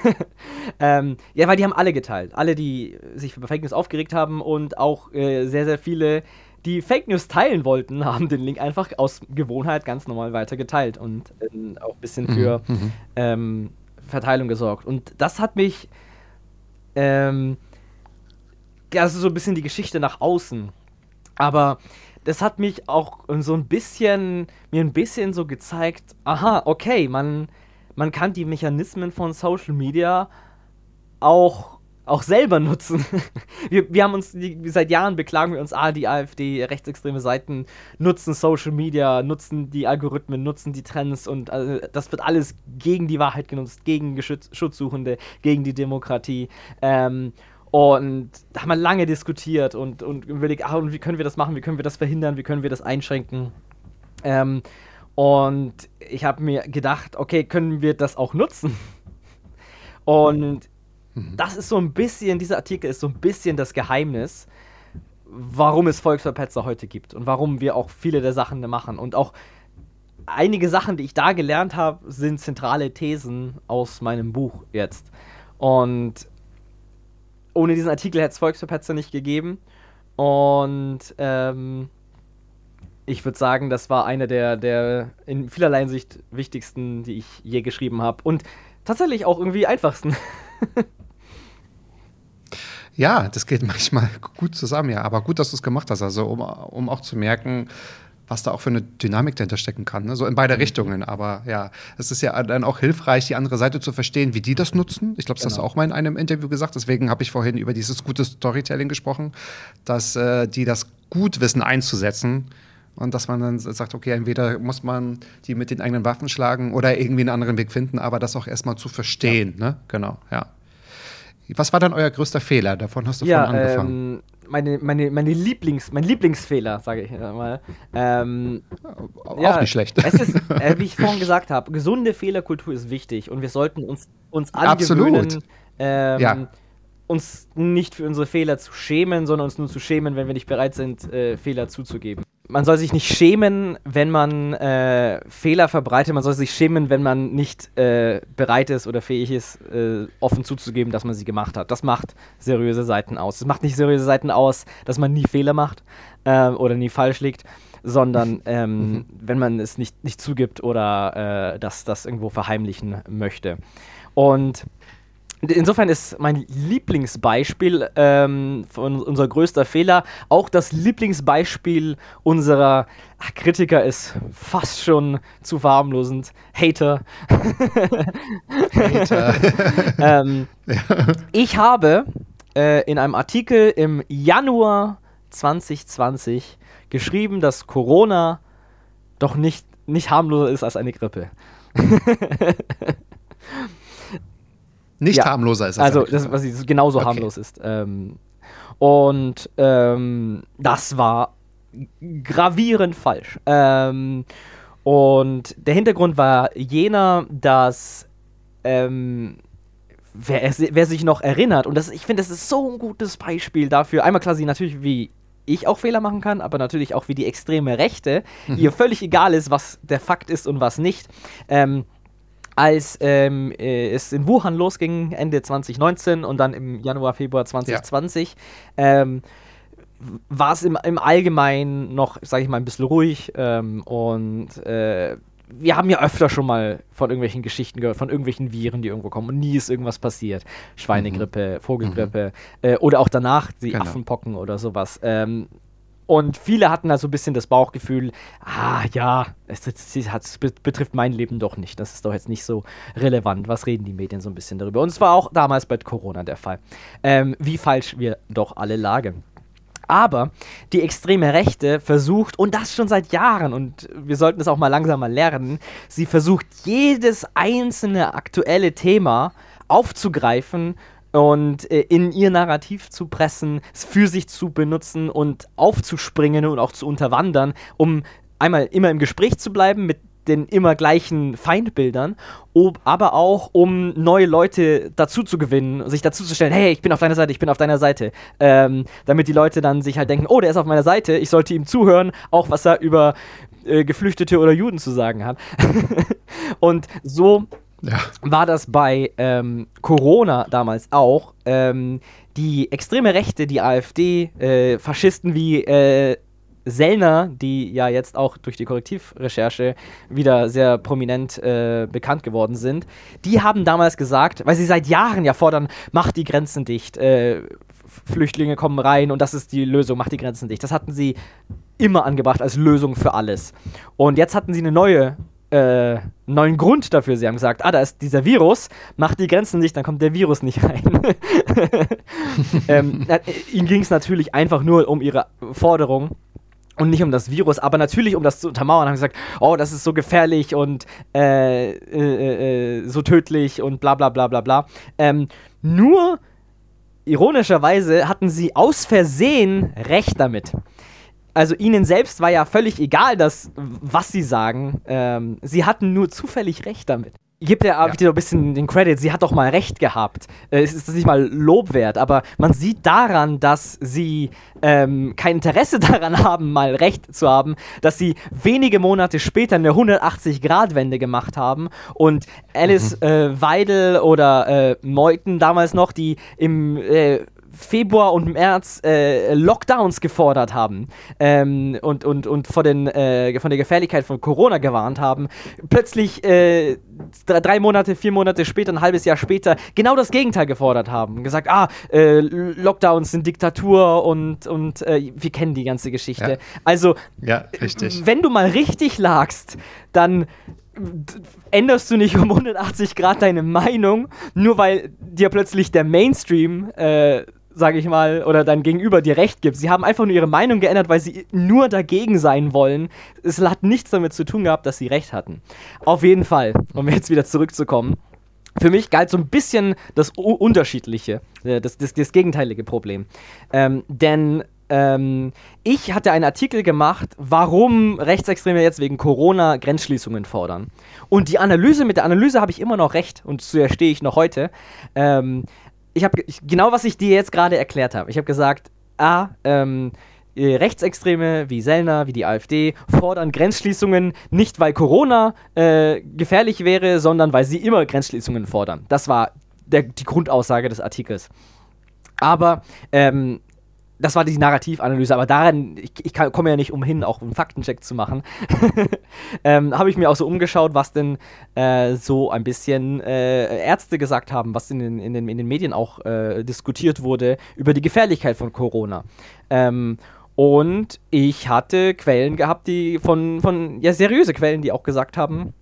ähm, ja, weil die haben alle geteilt. Alle, die sich über Fake News aufgeregt haben und auch äh, sehr, sehr viele, die Fake News teilen wollten, haben den Link einfach aus Gewohnheit ganz normal weiter geteilt und äh, auch ein bisschen mhm, für mhm. ähm, Verteilung gesorgt. Und das hat mich. Ähm, also so ein bisschen die Geschichte nach außen. Aber das hat mich auch so ein bisschen, mir ein bisschen so gezeigt, aha, okay, man, man kann die Mechanismen von Social Media auch auch selber nutzen. wir, wir haben uns, die, seit Jahren beklagen wir uns, ah, die AfD, rechtsextreme Seiten nutzen Social Media, nutzen die Algorithmen, nutzen die Trends und also, das wird alles gegen die Wahrheit genutzt, gegen Geschütz Schutzsuchende, gegen die Demokratie. Ähm, und da haben wir lange diskutiert und, und überlegt, ah, und wie können wir das machen, wie können wir das verhindern, wie können wir das einschränken. Ähm, und ich habe mir gedacht, okay, können wir das auch nutzen? Und Mhm. Das ist so ein bisschen, dieser Artikel ist so ein bisschen das Geheimnis, warum es Volksverpetzer heute gibt und warum wir auch viele der Sachen machen. Und auch einige Sachen, die ich da gelernt habe, sind zentrale Thesen aus meinem Buch jetzt. Und ohne diesen Artikel hätte es Volksverpetzer nicht gegeben. Und ähm, ich würde sagen, das war eine der, der in vielerlei Hinsicht wichtigsten, die ich je geschrieben habe. Und tatsächlich auch irgendwie einfachsten. Ja, das geht manchmal gut zusammen, ja. Aber gut, dass du es gemacht hast, also um, um auch zu merken, was da auch für eine Dynamik dahinter stecken kann. Ne? So in beide mhm. Richtungen. Aber ja, es ist ja dann auch hilfreich, die andere Seite zu verstehen, wie die das nutzen. Ich glaube, das genau. hast du genau. auch mal in einem Interview gesagt. Deswegen habe ich vorhin über dieses gute Storytelling gesprochen, dass äh, die das gut wissen einzusetzen. Und dass man dann sagt, okay, entweder muss man die mit den eigenen Waffen schlagen oder irgendwie einen anderen Weg finden, aber das auch erstmal zu verstehen. Ja. Ne? Genau, ja. Was war dann euer größter Fehler? Davon hast du ja, vorhin angefangen. Ähm, meine, meine, meine Lieblings, mein Lieblingsfehler, sage ich mal. Ähm, auch ja, nicht schlecht. Es ist, äh, wie ich vorhin gesagt habe, gesunde Fehlerkultur ist wichtig und wir sollten uns, uns angewöhnen, ähm, ja. uns nicht für unsere Fehler zu schämen, sondern uns nur zu schämen, wenn wir nicht bereit sind, äh, Fehler zuzugeben man soll sich nicht schämen, wenn man äh, Fehler verbreitet. Man soll sich schämen, wenn man nicht äh, bereit ist oder fähig ist, äh, offen zuzugeben, dass man sie gemacht hat. Das macht seriöse Seiten aus. Es macht nicht seriöse Seiten aus, dass man nie Fehler macht äh, oder nie falsch liegt, sondern ähm, mhm. wenn man es nicht, nicht zugibt oder äh, das, das irgendwo verheimlichen möchte. Und Insofern ist mein Lieblingsbeispiel ähm, von unser größter Fehler auch das Lieblingsbeispiel unserer ach, Kritiker ist fast schon zu verharmlosend. Hater. Hater. ähm, ja. Ich habe äh, in einem Artikel im Januar 2020 geschrieben, dass Corona doch nicht, nicht harmloser ist als eine Grippe. Nicht ja. harmloser ist als Also, das, was genauso okay. harmlos ist. Ähm, und ähm, das war gravierend falsch. Ähm, und der Hintergrund war jener, dass ähm, wer, wer, sich noch erinnert, und das, ich finde, das ist so ein gutes Beispiel dafür, einmal quasi natürlich, wie ich auch Fehler machen kann, aber natürlich auch wie die extreme Rechte, mhm. ihr völlig egal ist, was der Fakt ist und was nicht. Ähm, als ähm, äh, es in Wuhan losging, Ende 2019 und dann im Januar, Februar 2020, ja. ähm, war es im, im Allgemeinen noch, sage ich mal, ein bisschen ruhig ähm, und äh, wir haben ja öfter schon mal von irgendwelchen Geschichten gehört, von irgendwelchen Viren, die irgendwo kommen und nie ist irgendwas passiert. Schweinegrippe, mhm. Vogelgrippe mhm. äh, oder auch danach die genau. Affenpocken oder sowas. Ähm, und viele hatten also ein bisschen das Bauchgefühl, ah ja, es, es, es, betrifft mein Leben doch nicht. Das ist doch jetzt nicht so relevant. Was reden die Medien so ein bisschen darüber? Und es war auch damals bei Corona der Fall. Ähm, wie falsch wir doch alle lagen. Aber die extreme Rechte versucht, und das schon seit Jahren, und wir sollten es auch mal langsam mal lernen, sie versucht jedes einzelne aktuelle Thema aufzugreifen und äh, in ihr Narrativ zu pressen, es für sich zu benutzen und aufzuspringen und auch zu unterwandern, um einmal immer im Gespräch zu bleiben mit den immer gleichen Feindbildern, ob, aber auch um neue Leute dazu zu gewinnen, sich dazu zu stellen, hey, ich bin auf deiner Seite, ich bin auf deiner Seite. Ähm, damit die Leute dann sich halt denken, oh, der ist auf meiner Seite, ich sollte ihm zuhören, auch was er über äh, Geflüchtete oder Juden zu sagen hat. und so ja. war das bei ähm, Corona damals auch. Ähm, die extreme Rechte, die AfD, äh, Faschisten wie äh, Sellner, die ja jetzt auch durch die Korrektivrecherche wieder sehr prominent äh, bekannt geworden sind, die haben damals gesagt, weil sie seit Jahren ja fordern, macht die Grenzen dicht, äh, Flüchtlinge kommen rein und das ist die Lösung, macht die Grenzen dicht. Das hatten sie immer angebracht als Lösung für alles. Und jetzt hatten sie eine neue äh, neuen Grund dafür. Sie haben gesagt, ah, da ist dieser Virus, macht die Grenzen nicht, dann kommt der Virus nicht rein. ähm, äh, ihnen ging es natürlich einfach nur um ihre Forderung und nicht um das Virus, aber natürlich um das zu untermauern, haben gesagt, oh, das ist so gefährlich und äh, äh, äh, so tödlich und bla bla bla bla bla. Ähm, nur ironischerweise hatten sie aus Versehen recht damit also ihnen selbst war ja völlig egal, dass, was sie sagen. Ähm, sie hatten nur zufällig recht damit. Gibt ja, ja. dir ein bisschen den Credit, sie hat doch mal recht gehabt. Äh, es ist nicht mal Lob wert, aber man sieht daran, dass sie ähm, kein Interesse daran haben, mal recht zu haben, dass sie wenige Monate später eine 180-Grad-Wende gemacht haben und Alice mhm. äh, Weidel oder äh, Meuthen damals noch, die im äh, Februar und März äh, Lockdowns gefordert haben ähm, und, und, und vor den, äh, von der Gefährlichkeit von Corona gewarnt haben, plötzlich äh, drei Monate, vier Monate später, ein halbes Jahr später genau das Gegenteil gefordert haben. Gesagt, ah, äh, Lockdowns sind Diktatur und, und äh, wir kennen die ganze Geschichte. Ja. Also, ja, wenn du mal richtig lagst, dann änderst du nicht um 180 Grad deine Meinung, nur weil dir plötzlich der Mainstream äh, sage ich mal, oder dein Gegenüber dir recht gibt. Sie haben einfach nur ihre Meinung geändert, weil sie nur dagegen sein wollen. Es hat nichts damit zu tun gehabt, dass sie recht hatten. Auf jeden Fall, um jetzt wieder zurückzukommen. Für mich galt so ein bisschen das Unterschiedliche, äh, das, das, das gegenteilige Problem. Ähm, denn ähm, ich hatte einen Artikel gemacht, warum Rechtsextreme jetzt wegen Corona Grenzschließungen fordern. Und die Analyse, mit der Analyse habe ich immer noch recht und zu der stehe ich noch heute. Ähm, ich habe genau, was ich dir jetzt gerade erklärt habe. Ich habe gesagt, A, ähm, äh, Rechtsextreme wie Sellner, wie die AfD fordern Grenzschließungen nicht, weil Corona äh, gefährlich wäre, sondern weil sie immer Grenzschließungen fordern. Das war der, die Grundaussage des Artikels. Aber ähm, das war die Narrativanalyse, aber daran, ich, ich komme ja nicht umhin, auch einen Faktencheck zu machen. ähm, Habe ich mir auch so umgeschaut, was denn äh, so ein bisschen äh, Ärzte gesagt haben, was in den, in den, in den Medien auch äh, diskutiert wurde über die Gefährlichkeit von Corona. Ähm, und ich hatte Quellen gehabt, die von, von ja, seriöse Quellen, die auch gesagt haben,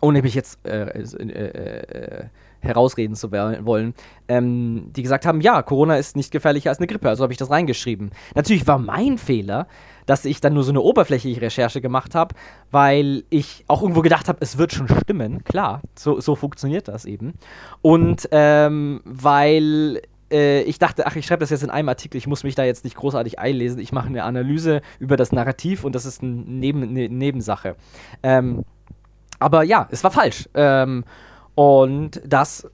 ohne mich jetzt äh, äh, äh, herausreden zu wollen, ähm, die gesagt haben, ja, Corona ist nicht gefährlicher als eine Grippe, also habe ich das reingeschrieben. Natürlich war mein Fehler, dass ich dann nur so eine oberflächliche Recherche gemacht habe, weil ich auch irgendwo gedacht habe, es wird schon stimmen, klar, so, so funktioniert das eben. Und ähm, weil äh, ich dachte, ach, ich schreibe das jetzt in einem Artikel, ich muss mich da jetzt nicht großartig einlesen, ich mache eine Analyse über das Narrativ und das ist ein Neben, eine Nebensache. Ähm, aber ja, es war falsch. Ähm, und das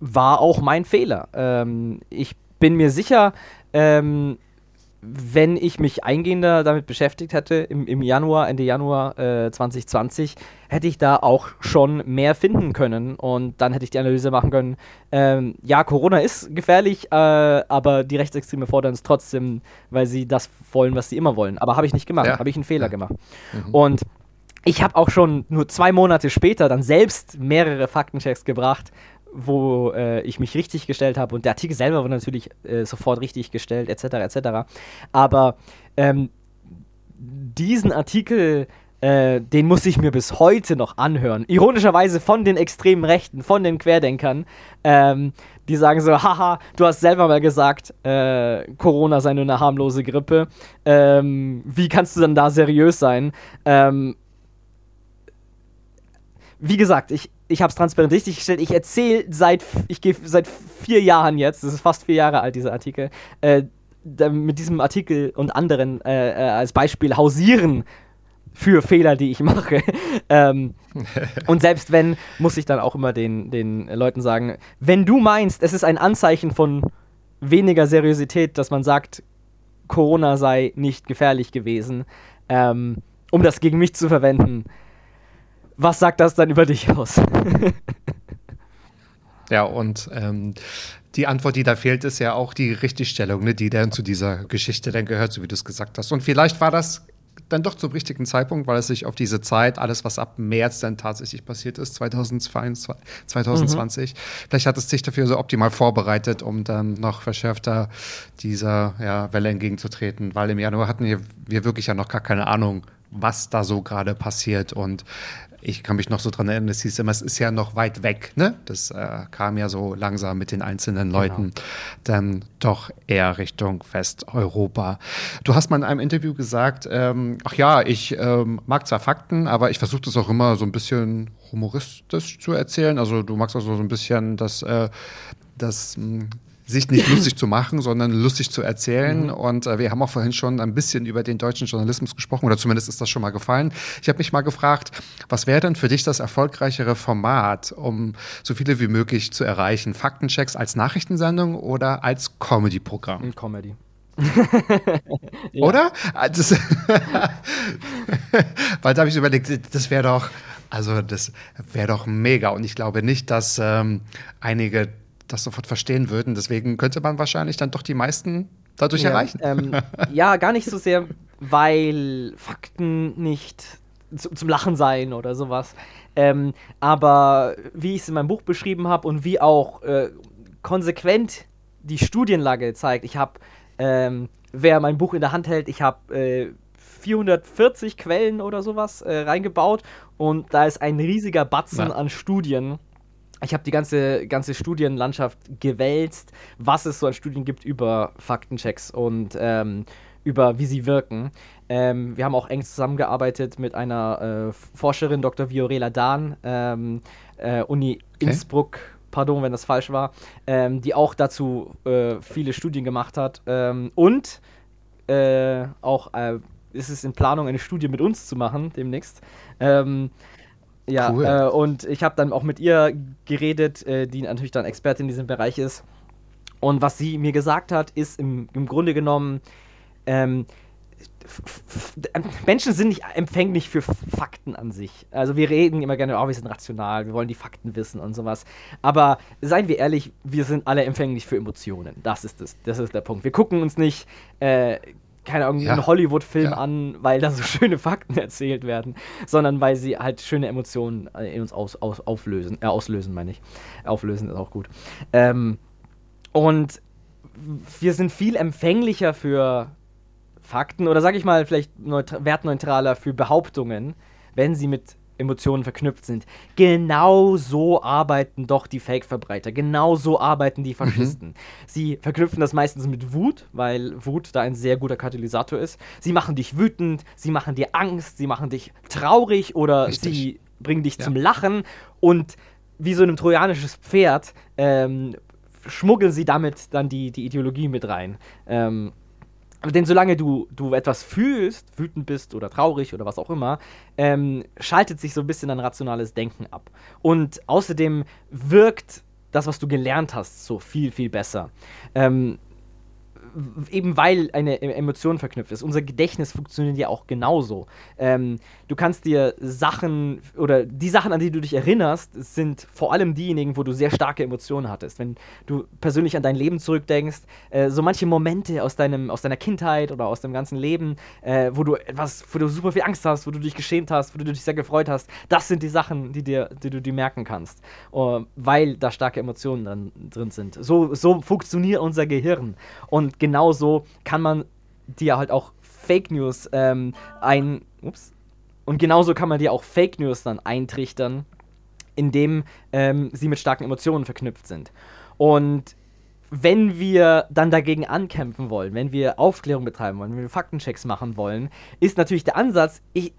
war auch mein Fehler. Ähm, ich bin mir sicher, ähm, wenn ich mich eingehender damit beschäftigt hätte, im, im Januar, Ende Januar äh, 2020, hätte ich da auch schon mehr finden können und dann hätte ich die Analyse machen können, ähm, ja, Corona ist gefährlich, äh, aber die Rechtsextreme fordern es trotzdem, weil sie das wollen, was sie immer wollen. Aber habe ich nicht gemacht, ja. habe ich einen Fehler ja. gemacht. Mhm. Und ich habe auch schon nur zwei Monate später dann selbst mehrere Faktenchecks gebracht, wo äh, ich mich richtig gestellt habe. Und der Artikel selber wurde natürlich äh, sofort richtig gestellt, etc. etc. Aber ähm, diesen Artikel, äh, den muss ich mir bis heute noch anhören. Ironischerweise von den extremen Rechten, von den Querdenkern. Ähm, die sagen so, haha, du hast selber mal gesagt, äh, Corona sei nur eine harmlose Grippe. Ähm, wie kannst du dann da seriös sein? Ähm, wie gesagt, ich, ich habe es transparent richtig gestellt. Ich erzähle seit, ich gehe seit vier Jahren jetzt, das ist fast vier Jahre alt, dieser Artikel, äh, mit diesem Artikel und anderen äh, äh, als Beispiel hausieren für Fehler, die ich mache. ähm, und selbst wenn, muss ich dann auch immer den, den Leuten sagen, wenn du meinst, es ist ein Anzeichen von weniger Seriosität, dass man sagt, Corona sei nicht gefährlich gewesen, ähm, um das gegen mich zu verwenden, was sagt das dann über dich aus? ja, und ähm, die Antwort, die da fehlt, ist ja auch die Richtigstellung, ne, die dann zu dieser Geschichte dann gehört, so wie du es gesagt hast. Und vielleicht war das dann doch zum richtigen Zeitpunkt, weil es sich auf diese Zeit, alles was ab März dann tatsächlich passiert ist, 2022, 2020, mhm. vielleicht hat es sich dafür so optimal vorbereitet, um dann noch verschärfter dieser ja, Welle entgegenzutreten, weil im Januar hatten wir, wir wirklich ja noch gar keine Ahnung, was da so gerade passiert. Und ich kann mich noch so dran erinnern, es hieß immer, es ist ja noch weit weg, ne? Das äh, kam ja so langsam mit den einzelnen Leuten genau. dann doch eher Richtung Westeuropa. Du hast mal in einem Interview gesagt, ähm, ach ja, ich ähm, mag zwar Fakten, aber ich versuche das auch immer so ein bisschen humoristisch zu erzählen. Also du magst also so ein bisschen das, äh, das hm, sich nicht lustig zu machen, sondern lustig zu erzählen. Mhm. Und äh, wir haben auch vorhin schon ein bisschen über den deutschen Journalismus gesprochen, oder zumindest ist das schon mal gefallen. Ich habe mich mal gefragt, was wäre denn für dich das erfolgreichere Format, um so viele wie möglich zu erreichen? Faktenchecks als Nachrichtensendung oder als Comedy-Programm? Comedy. Oder? Ah, das Weil da habe ich überlegt, das wäre doch, also das wäre doch mega. Und ich glaube nicht, dass ähm, einige das sofort verstehen würden. Deswegen könnte man wahrscheinlich dann doch die meisten dadurch ja, erreichen. Ähm, ja, gar nicht so sehr, weil Fakten nicht zu, zum Lachen seien oder sowas. Ähm, aber wie ich es in meinem Buch beschrieben habe und wie auch äh, konsequent die Studienlage zeigt, ich habe, ähm, wer mein Buch in der Hand hält, ich habe äh, 440 Quellen oder sowas äh, reingebaut und da ist ein riesiger Batzen ja. an Studien ich habe die ganze, ganze Studienlandschaft gewälzt, was es so an Studien gibt über Faktenchecks und ähm, über wie sie wirken. Ähm, wir haben auch eng zusammengearbeitet mit einer äh, Forscherin, Dr. Viorela Dahn, ähm, äh, Uni okay. Innsbruck, pardon, wenn das falsch war, ähm, die auch dazu äh, viele Studien gemacht hat. Ähm, und äh, auch äh, ist es in Planung, eine Studie mit uns zu machen demnächst. Ähm, ja, cool. äh, und ich habe dann auch mit ihr geredet, äh, die natürlich dann Expertin in diesem Bereich ist. Und was sie mir gesagt hat, ist im, im Grunde genommen, ähm, Menschen sind nicht empfänglich für Fakten an sich. Also wir reden immer gerne, oh, wir sind rational, wir wollen die Fakten wissen und sowas. Aber seien wir ehrlich, wir sind alle empfänglich für Emotionen. Das ist das, das ist der Punkt. Wir gucken uns nicht äh, keine Ahnung, ja. einen Hollywood-Film ja. an, weil da so schöne Fakten erzählt werden, sondern weil sie halt schöne Emotionen äh, in uns aus, aus, auflösen, äh, auslösen, meine ich. Auflösen ist auch gut. Ähm, und wir sind viel empfänglicher für Fakten oder sag ich mal vielleicht wertneutraler für Behauptungen, wenn sie mit Emotionen verknüpft sind. Genau so arbeiten doch die Fake-Verbreiter. Genau so arbeiten die Faschisten. Mhm. Sie verknüpfen das meistens mit Wut, weil Wut da ein sehr guter Katalysator ist. Sie machen dich wütend, sie machen dir Angst, sie machen dich traurig oder Richtig. sie bringen dich ja. zum Lachen und wie so ein trojanisches Pferd ähm, schmuggeln sie damit dann die, die Ideologie mit rein. Ähm, denn solange du, du etwas fühlst, wütend bist oder traurig oder was auch immer, ähm, schaltet sich so ein bisschen dein rationales Denken ab. Und außerdem wirkt das, was du gelernt hast, so viel, viel besser. Ähm, eben weil eine e-, Emotion verknüpft ist. Unser Gedächtnis funktioniert ja auch genauso. Ähm, du kannst dir Sachen oder die Sachen, an die du dich erinnerst, sind vor allem diejenigen, wo du sehr starke Emotionen hattest. Wenn du persönlich an dein Leben zurückdenkst, äh, so manche Momente aus, deinem, aus deiner Kindheit oder aus deinem ganzen Leben, äh, wo du etwas, wo du super viel Angst hast, wo du dich geschämt hast, wo du dich sehr gefreut hast, das sind die Sachen, die, dir, die du dir merken kannst, uh, weil da starke Emotionen drin sind. So, so funktioniert unser Gehirn. Und genauso kann man dir halt auch Fake News ähm, ein. Ups. Und genauso kann man dir auch Fake News dann eintrichtern, indem ähm, sie mit starken Emotionen verknüpft sind. Und wenn wir dann dagegen ankämpfen wollen, wenn wir Aufklärung betreiben wollen, wenn wir Faktenchecks machen wollen, ist natürlich der Ansatz, ich,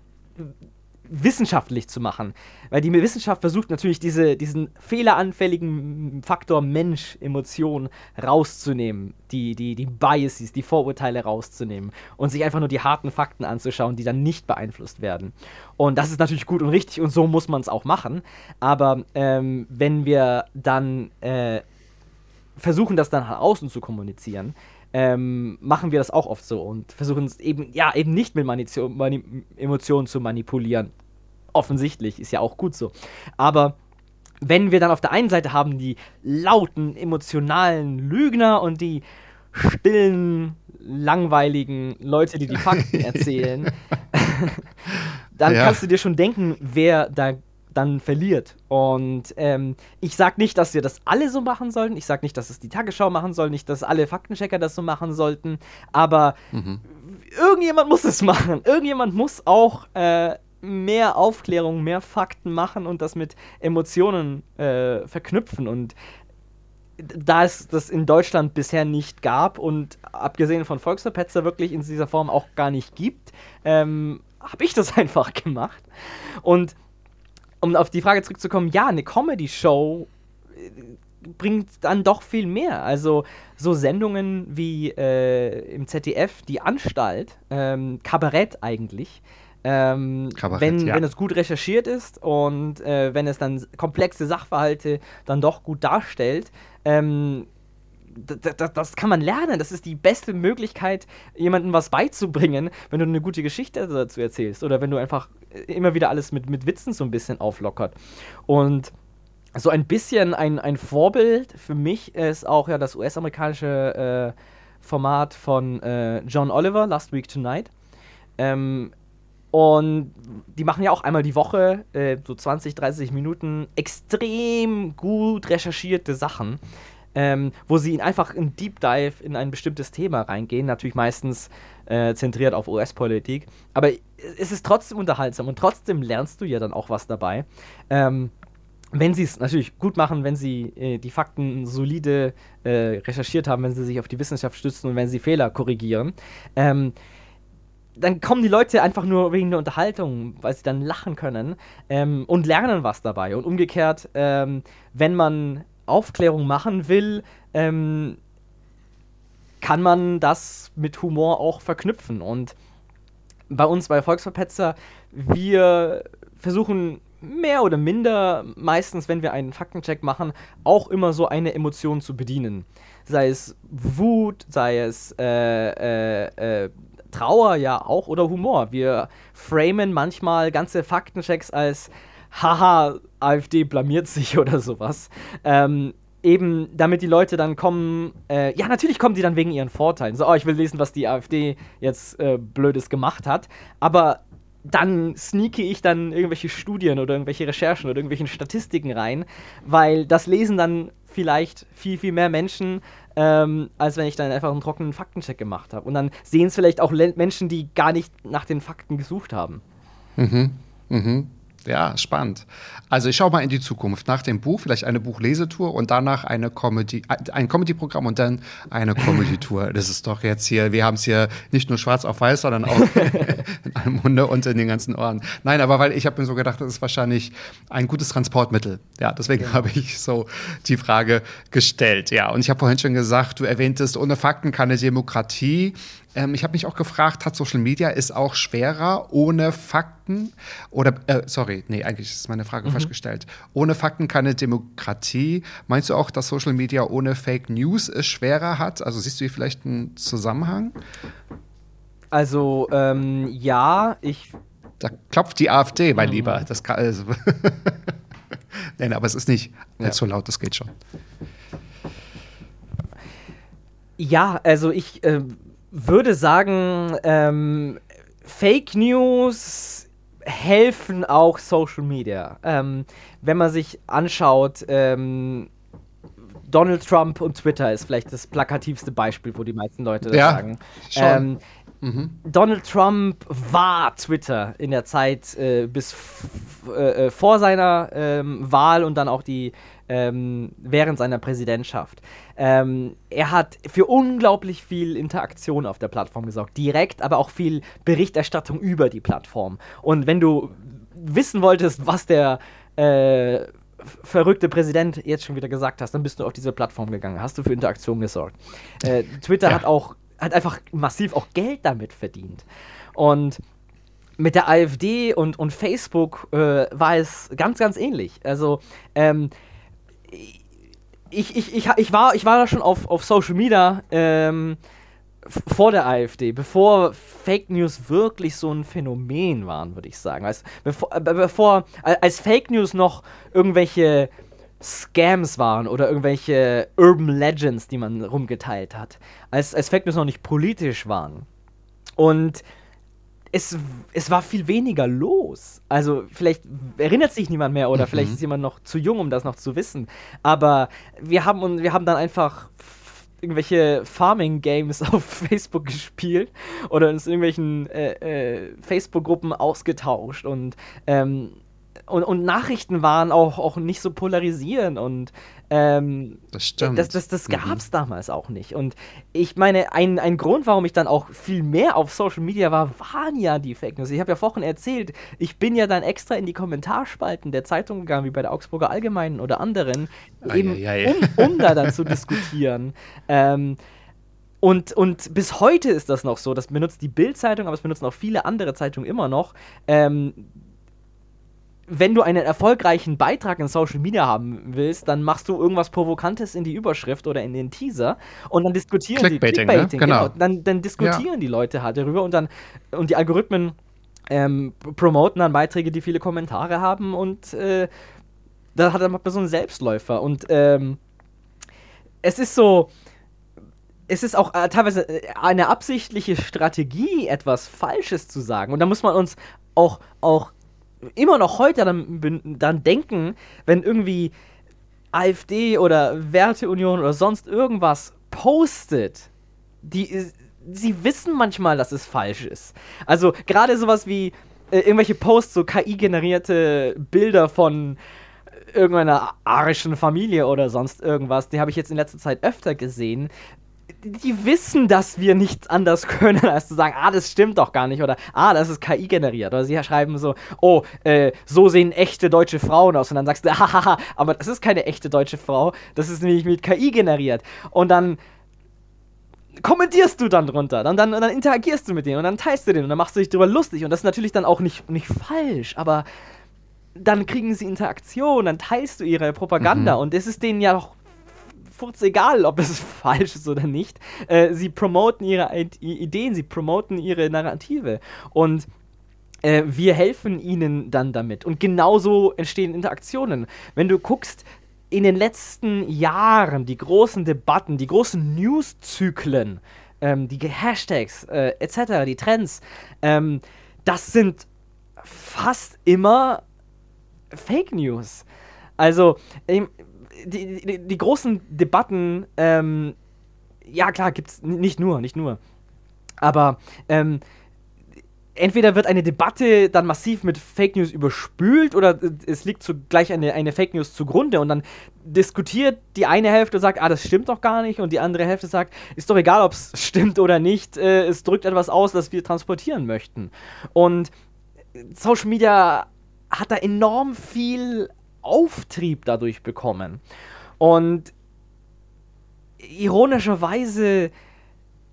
wissenschaftlich zu machen. Weil die Wissenschaft versucht natürlich diese, diesen fehleranfälligen Faktor Mensch, Emotion rauszunehmen, die, die, die Biases, die Vorurteile rauszunehmen und sich einfach nur die harten Fakten anzuschauen, die dann nicht beeinflusst werden. Und das ist natürlich gut und richtig und so muss man es auch machen. Aber ähm, wenn wir dann äh, versuchen, das dann nach außen zu kommunizieren, ähm, machen wir das auch oft so und versuchen es eben, ja, eben nicht mit Manizio Mani Emotionen zu manipulieren. Offensichtlich, ist ja auch gut so. Aber wenn wir dann auf der einen Seite haben die lauten, emotionalen Lügner und die stillen, langweiligen Leute, die die Fakten erzählen, dann ja. kannst du dir schon denken, wer da dann verliert. Und ähm, ich sage nicht, dass wir das alle so machen sollten. Ich sage nicht, dass es die Tagesschau machen soll, nicht, dass alle Faktenchecker das so machen sollten. Aber mhm. irgendjemand muss es machen. Irgendjemand muss auch äh, mehr Aufklärung, mehr Fakten machen und das mit Emotionen äh, verknüpfen. Und da es das in Deutschland bisher nicht gab und abgesehen von Volksverpetzer wirklich in dieser Form auch gar nicht gibt, ähm, habe ich das einfach gemacht. Und um auf die Frage zurückzukommen, ja, eine Comedy-Show äh, bringt dann doch viel mehr. Also so Sendungen wie äh, im ZDF, die Anstalt, ähm, Kabarett eigentlich, ähm, Kabarett, wenn, ja. wenn es gut recherchiert ist und äh, wenn es dann komplexe Sachverhalte dann doch gut darstellt, ähm, das kann man lernen. Das ist die beste Möglichkeit, jemandem was beizubringen, wenn du eine gute Geschichte dazu erzählst oder wenn du einfach immer wieder alles mit, mit Witzen so ein bisschen auflockert. Und so ein bisschen ein, ein Vorbild für mich ist auch ja das US-amerikanische äh, Format von äh, John Oliver, Last Week Tonight. Ähm, und die machen ja auch einmal die Woche, äh, so 20, 30 Minuten, extrem gut recherchierte Sachen, ähm, wo sie einfach in Deep Dive in ein bestimmtes Thema reingehen. Natürlich meistens äh, zentriert auf US-Politik. Aber es ist trotzdem unterhaltsam und trotzdem lernst du ja dann auch was dabei. Ähm, wenn sie es natürlich gut machen, wenn sie äh, die Fakten solide äh, recherchiert haben, wenn sie sich auf die Wissenschaft stützen und wenn sie Fehler korrigieren. Ähm, dann kommen die Leute einfach nur wegen der Unterhaltung, weil sie dann lachen können ähm, und lernen was dabei. Und umgekehrt, ähm, wenn man Aufklärung machen will, ähm, kann man das mit Humor auch verknüpfen. Und bei uns bei Volksverpetzer, wir versuchen mehr oder minder, meistens, wenn wir einen Faktencheck machen, auch immer so eine Emotion zu bedienen. Sei es Wut, sei es äh, äh, äh, Trauer ja auch oder Humor. Wir framen manchmal ganze Faktenchecks als haha, AfD blamiert sich oder sowas. Ähm, eben damit die Leute dann kommen, äh, ja, natürlich kommen die dann wegen ihren Vorteilen. So, oh, ich will lesen, was die AfD jetzt äh, Blödes gemacht hat. Aber dann sneake ich dann irgendwelche Studien oder irgendwelche Recherchen oder irgendwelche Statistiken rein, weil das lesen dann vielleicht viel, viel mehr Menschen, ähm, als wenn ich dann einfach einen trockenen Faktencheck gemacht habe. Und dann sehen es vielleicht auch Menschen, die gar nicht nach den Fakten gesucht haben. Mhm. Mhm. Ja, spannend. Also ich schaue mal in die Zukunft. Nach dem Buch vielleicht eine Buchlesetour und danach eine Comedy, ein Comedy-Programm und dann eine Comedy-Tour. Das ist doch jetzt hier, wir haben es hier nicht nur schwarz auf weiß, sondern auch in einem Munde und in den ganzen Ohren. Nein, aber weil ich habe mir so gedacht, das ist wahrscheinlich ein gutes Transportmittel. Ja, deswegen ja. habe ich so die Frage gestellt. Ja, und ich habe vorhin schon gesagt, du erwähntest, ohne Fakten keine Demokratie. Ähm, ich habe mich auch gefragt, hat Social Media ist auch schwerer ohne Fakten? Oder, äh, sorry, nee, eigentlich ist meine Frage mhm. falsch gestellt. Ohne Fakten keine Demokratie. Meinst du auch, dass Social Media ohne Fake News es schwerer hat? Also siehst du hier vielleicht einen Zusammenhang? Also, ähm, ja, ich. Da klopft die AfD, mein mhm. Lieber. Das kann, also Nein, aber es ist nicht ja. so laut, das geht schon. Ja, also ich äh, würde sagen, ähm, Fake News helfen auch Social Media. Ähm, wenn man sich anschaut, ähm, Donald Trump und Twitter ist vielleicht das plakativste Beispiel, wo die meisten Leute das ja, sagen. Ähm, mhm. Donald Trump war Twitter in der Zeit äh, bis äh, vor seiner ähm, Wahl und dann auch die ähm, während seiner Präsidentschaft. Ähm, er hat für unglaublich viel Interaktion auf der Plattform gesorgt, direkt, aber auch viel Berichterstattung über die Plattform. Und wenn du wissen wolltest, was der äh, verrückte Präsident jetzt schon wieder gesagt hast, dann bist du auf diese Plattform gegangen, hast du für Interaktion gesorgt. Äh, Twitter ja. hat auch hat einfach massiv auch Geld damit verdient. Und mit der AfD und, und Facebook äh, war es ganz, ganz ähnlich. Also ähm, ich, ich, ich, ich, war, ich war da schon auf, auf Social Media ähm, vor der AfD, bevor Fake News wirklich so ein Phänomen waren, würde ich sagen. Als, bevor, äh, bevor, als Fake News noch irgendwelche Scams waren oder irgendwelche Urban Legends, die man rumgeteilt hat. Als, als Fake News noch nicht politisch waren. Und es, es war viel weniger los. Also vielleicht erinnert sich niemand mehr oder mhm. vielleicht ist jemand noch zu jung, um das noch zu wissen. Aber wir haben, wir haben dann einfach irgendwelche Farming-Games auf Facebook gespielt oder uns in irgendwelchen äh, äh, Facebook-Gruppen ausgetauscht und, ähm, und, und, Nachrichten waren auch, auch nicht so polarisierend und ähm, das stimmt. Das, das, das gab es mhm. damals auch nicht. Und ich meine, ein, ein Grund, warum ich dann auch viel mehr auf Social Media war, waren ja die Fake News. Ich habe ja vorhin erzählt, ich bin ja dann extra in die Kommentarspalten der Zeitung gegangen, wie bei der Augsburger Allgemeinen oder anderen, eben um, um da dann zu diskutieren. Ähm, und, und bis heute ist das noch so. Das benutzt die Bild-Zeitung, aber es benutzen auch viele andere Zeitungen immer noch. Ähm, wenn du einen erfolgreichen Beitrag in Social Media haben willst, dann machst du irgendwas Provokantes in die Überschrift oder in den Teaser und dann diskutieren Clickbaiting, die Clickbaiting, ne? genau. genau. Dann, dann diskutieren ja. die Leute halt darüber und dann und die Algorithmen ähm, promoten dann Beiträge, die viele Kommentare haben und äh, da hat man so einen Selbstläufer und ähm, es ist so es ist auch äh, teilweise äh, eine absichtliche Strategie, etwas Falsches zu sagen. Und da muss man uns auch, auch immer noch heute dann, dann denken, wenn irgendwie AfD oder Werteunion oder sonst irgendwas postet, die sie wissen manchmal, dass es falsch ist. Also gerade sowas wie äh, irgendwelche Posts, so KI-generierte Bilder von irgendeiner arischen Familie oder sonst irgendwas, die habe ich jetzt in letzter Zeit öfter gesehen, die wissen, dass wir nichts anders können, als zu sagen, ah, das stimmt doch gar nicht oder ah, das ist KI generiert. Oder sie schreiben so, oh, äh, so sehen echte deutsche Frauen aus. Und dann sagst du, hahaha, aber das ist keine echte deutsche Frau, das ist nämlich mit KI generiert. Und dann kommentierst du dann drunter, dann, dann, dann interagierst du mit denen und dann teilst du den und dann machst du dich darüber lustig. Und das ist natürlich dann auch nicht, nicht falsch, aber dann kriegen sie Interaktion, dann teilst du ihre Propaganda mhm. und es ist denen ja auch furz egal, ob es falsch ist oder nicht. Äh, sie promoten ihre Ideen, sie promoten ihre Narrative. Und äh, wir helfen ihnen dann damit. Und genauso entstehen Interaktionen. Wenn du guckst, in den letzten Jahren die großen Debatten, die großen News-Zyklen, ähm, die Hashtags äh, etc., die Trends, ähm, das sind fast immer Fake News. Also, die, die, die, großen Debatten, ähm, ja klar, gibt es nicht nur, nicht nur. Aber ähm, entweder wird eine Debatte dann massiv mit Fake News überspült oder es liegt zugleich eine, eine Fake News zugrunde und dann diskutiert die eine Hälfte und sagt, ah, das stimmt doch gar nicht und die andere Hälfte sagt, ist doch egal, ob es stimmt oder nicht, äh, es drückt etwas aus, das wir transportieren möchten. Und Social Media hat da enorm viel Auftrieb dadurch bekommen. Und ironischerweise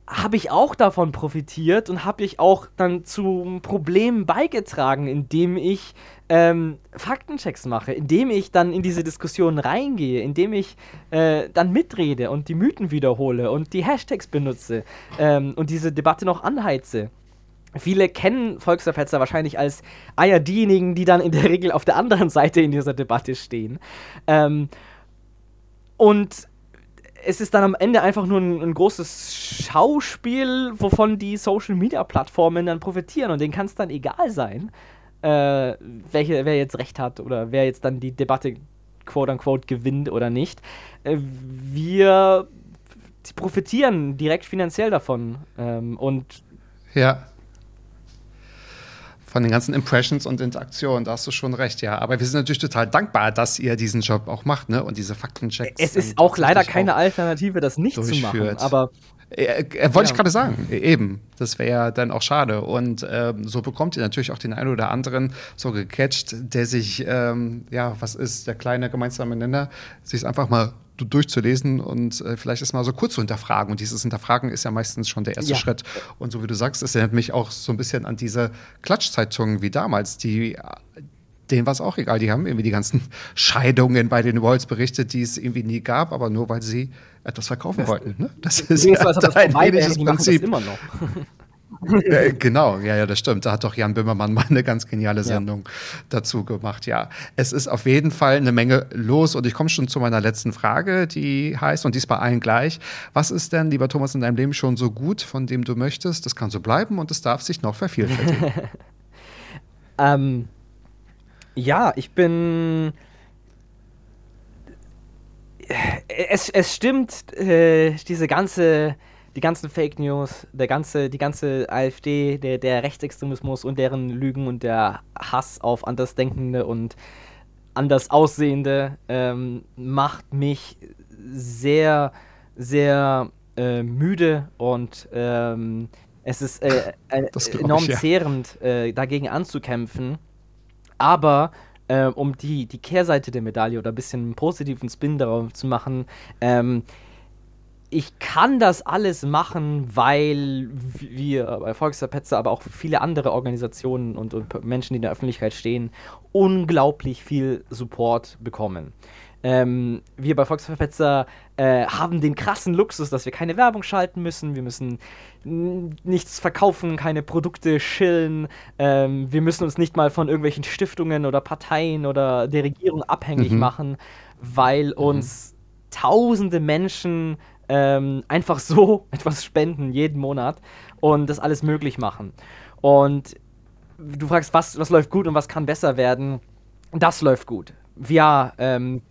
habe ich auch davon profitiert und habe ich auch dann zum Problem beigetragen, indem ich ähm, Faktenchecks mache, indem ich dann in diese Diskussion reingehe, indem ich äh, dann mitrede und die Mythen wiederhole und die Hashtags benutze ähm, und diese Debatte noch anheize. Viele kennen Volksverpetzer wahrscheinlich als Eier diejenigen, die dann in der Regel auf der anderen Seite in dieser Debatte stehen. Ähm, und es ist dann am Ende einfach nur ein, ein, großes Schauspiel, wovon die Social Media Plattformen dann profitieren. Und denen kann es dann egal sein, äh, welche, wer jetzt recht hat oder wer jetzt dann die Debatte quote unquote gewinnt oder nicht. Äh, wir profitieren direkt finanziell davon. Ähm, und ja von den ganzen Impressions und Interaktionen. Da hast du schon recht, ja. Aber wir sind natürlich total dankbar, dass ihr diesen Job auch macht, ne? Und diese Faktenchecks. Es ist auch leider keine Alternative, das nicht zu machen. Aber äh, äh, wollte ja. ich gerade sagen, eben. Das wäre ja dann auch schade. Und ähm, so bekommt ihr natürlich auch den einen oder anderen so gecatcht, der sich, ähm, ja, was ist der kleine gemeinsame Nenner, sich einfach mal durchzulesen und äh, vielleicht ist mal so kurz zu hinterfragen. Und dieses Hinterfragen ist ja meistens schon der erste ja. Schritt. Und so wie du sagst, es erinnert mich auch so ein bisschen an diese Klatschzeitungen wie damals, die denen war es auch egal. Die haben irgendwie die ganzen Scheidungen bei den Walls berichtet, die es irgendwie nie gab, aber nur weil sie etwas verkaufen das wollten. Ne? Das ist ja ein ähnliches Prinzip. immer noch. äh, genau, ja, ja, das stimmt. Da hat doch Jan Böhmermann mal eine ganz geniale Sendung ja. dazu gemacht. Ja, es ist auf jeden Fall eine Menge los und ich komme schon zu meiner letzten Frage, die heißt, und die ist bei allen gleich. Was ist denn, lieber Thomas, in deinem Leben schon so gut, von dem du möchtest? Das kann so bleiben und es darf sich noch vervielfältigen. ähm, ja, ich bin es, es stimmt, äh, diese ganze, die ganzen Fake News, der ganze, die ganze AfD, der, der Rechtsextremismus und deren Lügen und der Hass auf Andersdenkende und anders Aussehende ähm, macht mich sehr, sehr äh, müde und ähm, es ist äh, äh, enorm ich, ja. zehrend, äh, dagegen anzukämpfen. Aber äh, um die, die Kehrseite der Medaille oder ein bisschen einen positiven Spin darauf zu machen, ähm, ich kann das alles machen, weil wir bei Volksverpetzer, aber auch viele andere Organisationen und, und, Menschen, die in der Öffentlichkeit stehen, unglaublich viel Support bekommen. Ähm, wir bei Volksverpetzer äh, haben den krassen Luxus, dass wir keine Werbung schalten müssen, wir müssen nichts verkaufen, keine Produkte schillen, ähm, wir müssen uns nicht mal von irgendwelchen Stiftungen oder Parteien oder der Regierung abhängig mhm. machen, weil mhm. uns mhm. tausende Menschen ähm, einfach so etwas spenden jeden Monat und das alles möglich machen. Und du fragst, was, was läuft gut und was kann besser werden? Das läuft gut. Wir ähm,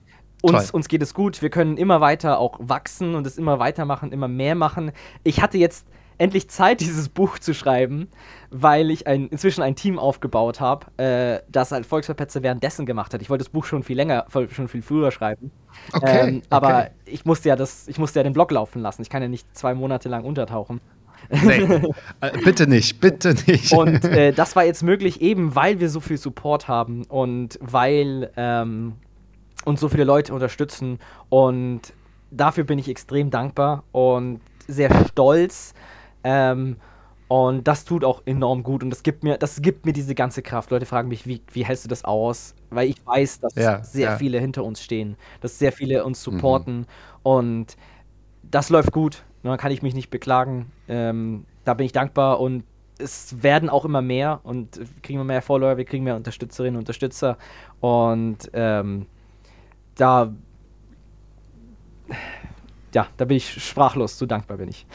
uns, uns geht es gut, wir können immer weiter auch wachsen und es immer weitermachen, immer mehr machen. Ich hatte jetzt endlich Zeit, dieses Buch zu schreiben, weil ich ein, inzwischen ein Team aufgebaut habe, äh, das halt Volksverpetzer währenddessen gemacht hat. Ich wollte das Buch schon viel länger, schon viel früher schreiben. Okay, ähm, aber okay. ich musste ja das, ich musste ja den Blog laufen lassen. Ich kann ja nicht zwei Monate lang untertauchen. Nee, äh, bitte nicht, bitte nicht. Und äh, das war jetzt möglich, eben weil wir so viel Support haben und weil ähm, und so viele Leute unterstützen. Und dafür bin ich extrem dankbar und sehr stolz. Ähm, und das tut auch enorm gut und das gibt mir, das gibt mir diese ganze Kraft. Leute fragen mich, wie, wie hältst du das aus? Weil ich weiß, dass ja, sehr ja. viele hinter uns stehen, dass sehr viele uns mhm. supporten mhm. und das läuft gut. Da kann ich mich nicht beklagen. Ähm, da bin ich dankbar und es werden auch immer mehr und wir kriegen immer mehr Follower, wir kriegen mehr Unterstützerinnen und Unterstützer und ähm, da, ja, da bin ich sprachlos, so dankbar bin ich.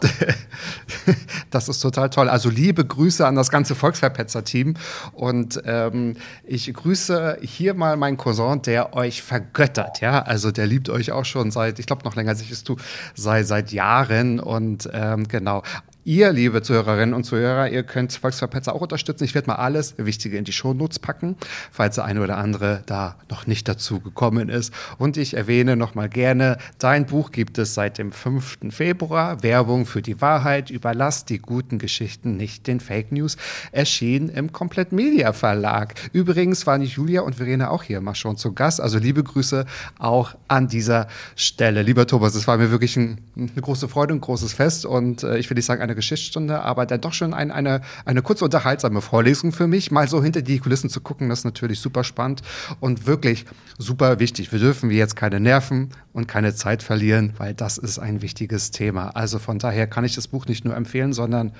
Das ist total toll. Also liebe Grüße an das ganze Volksverpetzer-Team. Und ähm, ich grüße hier mal meinen Cousin, der euch vergöttert. Ja, also der liebt euch auch schon seit, ich glaube noch länger als ich es tue, seit, seit Jahren. Und ähm, genau, Ihr, liebe Zuhörerinnen und Zuhörer, ihr könnt Volksverpetzer auch unterstützen. Ich werde mal alles Wichtige in die Shownotes packen, falls der eine oder andere da noch nicht dazu gekommen ist. Und ich erwähne noch mal gerne, dein Buch gibt es seit dem 5. Februar. Werbung für die Wahrheit. Überlass die guten Geschichten nicht den Fake News. Erschien im Komplett Media Verlag. Übrigens waren Julia und Verena auch hier mal schon zu Gast. Also liebe Grüße auch an dieser Stelle. Lieber Thomas, es war mir wirklich ein, eine große Freude, ein großes Fest und äh, ich will nicht sagen eine Geschichtsstunde, aber dann doch schon ein, eine, eine kurze unterhaltsame Vorlesung für mich. Mal so hinter die Kulissen zu gucken, das ist natürlich super spannend und wirklich super wichtig. Wir dürfen jetzt keine Nerven und keine Zeit verlieren, weil das ist ein wichtiges Thema. Also von daher kann ich das Buch nicht nur empfehlen, sondern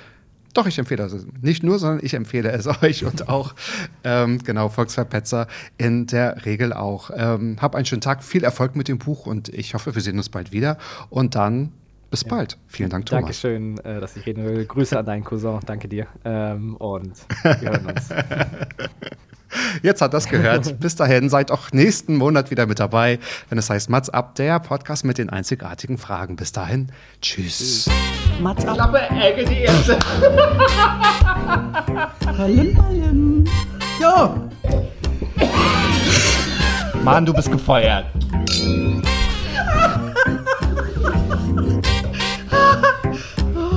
doch, ich empfehle es. Nicht nur, sondern ich empfehle es euch und auch, ähm, genau, Volksverpetzer in der Regel auch. Ähm, hab einen schönen Tag, viel Erfolg mit dem Buch und ich hoffe, wir sehen uns bald wieder. Und dann bis ja. bald. Vielen Dank, Thomas. Dankeschön, äh, dass ich reden will. Grüße an deinen Cousin. Danke dir. Ähm, und wir hören uns. Jetzt hat das gehört. Bis dahin, seid auch nächsten Monat wieder mit dabei, wenn es heißt Mats ab, der Podcast mit den einzigartigen Fragen. Bis dahin, tschüss. Mats ab. Klappe, Ecke, die erste. Hallim, hallim. Ja. Mann, du bist gefeuert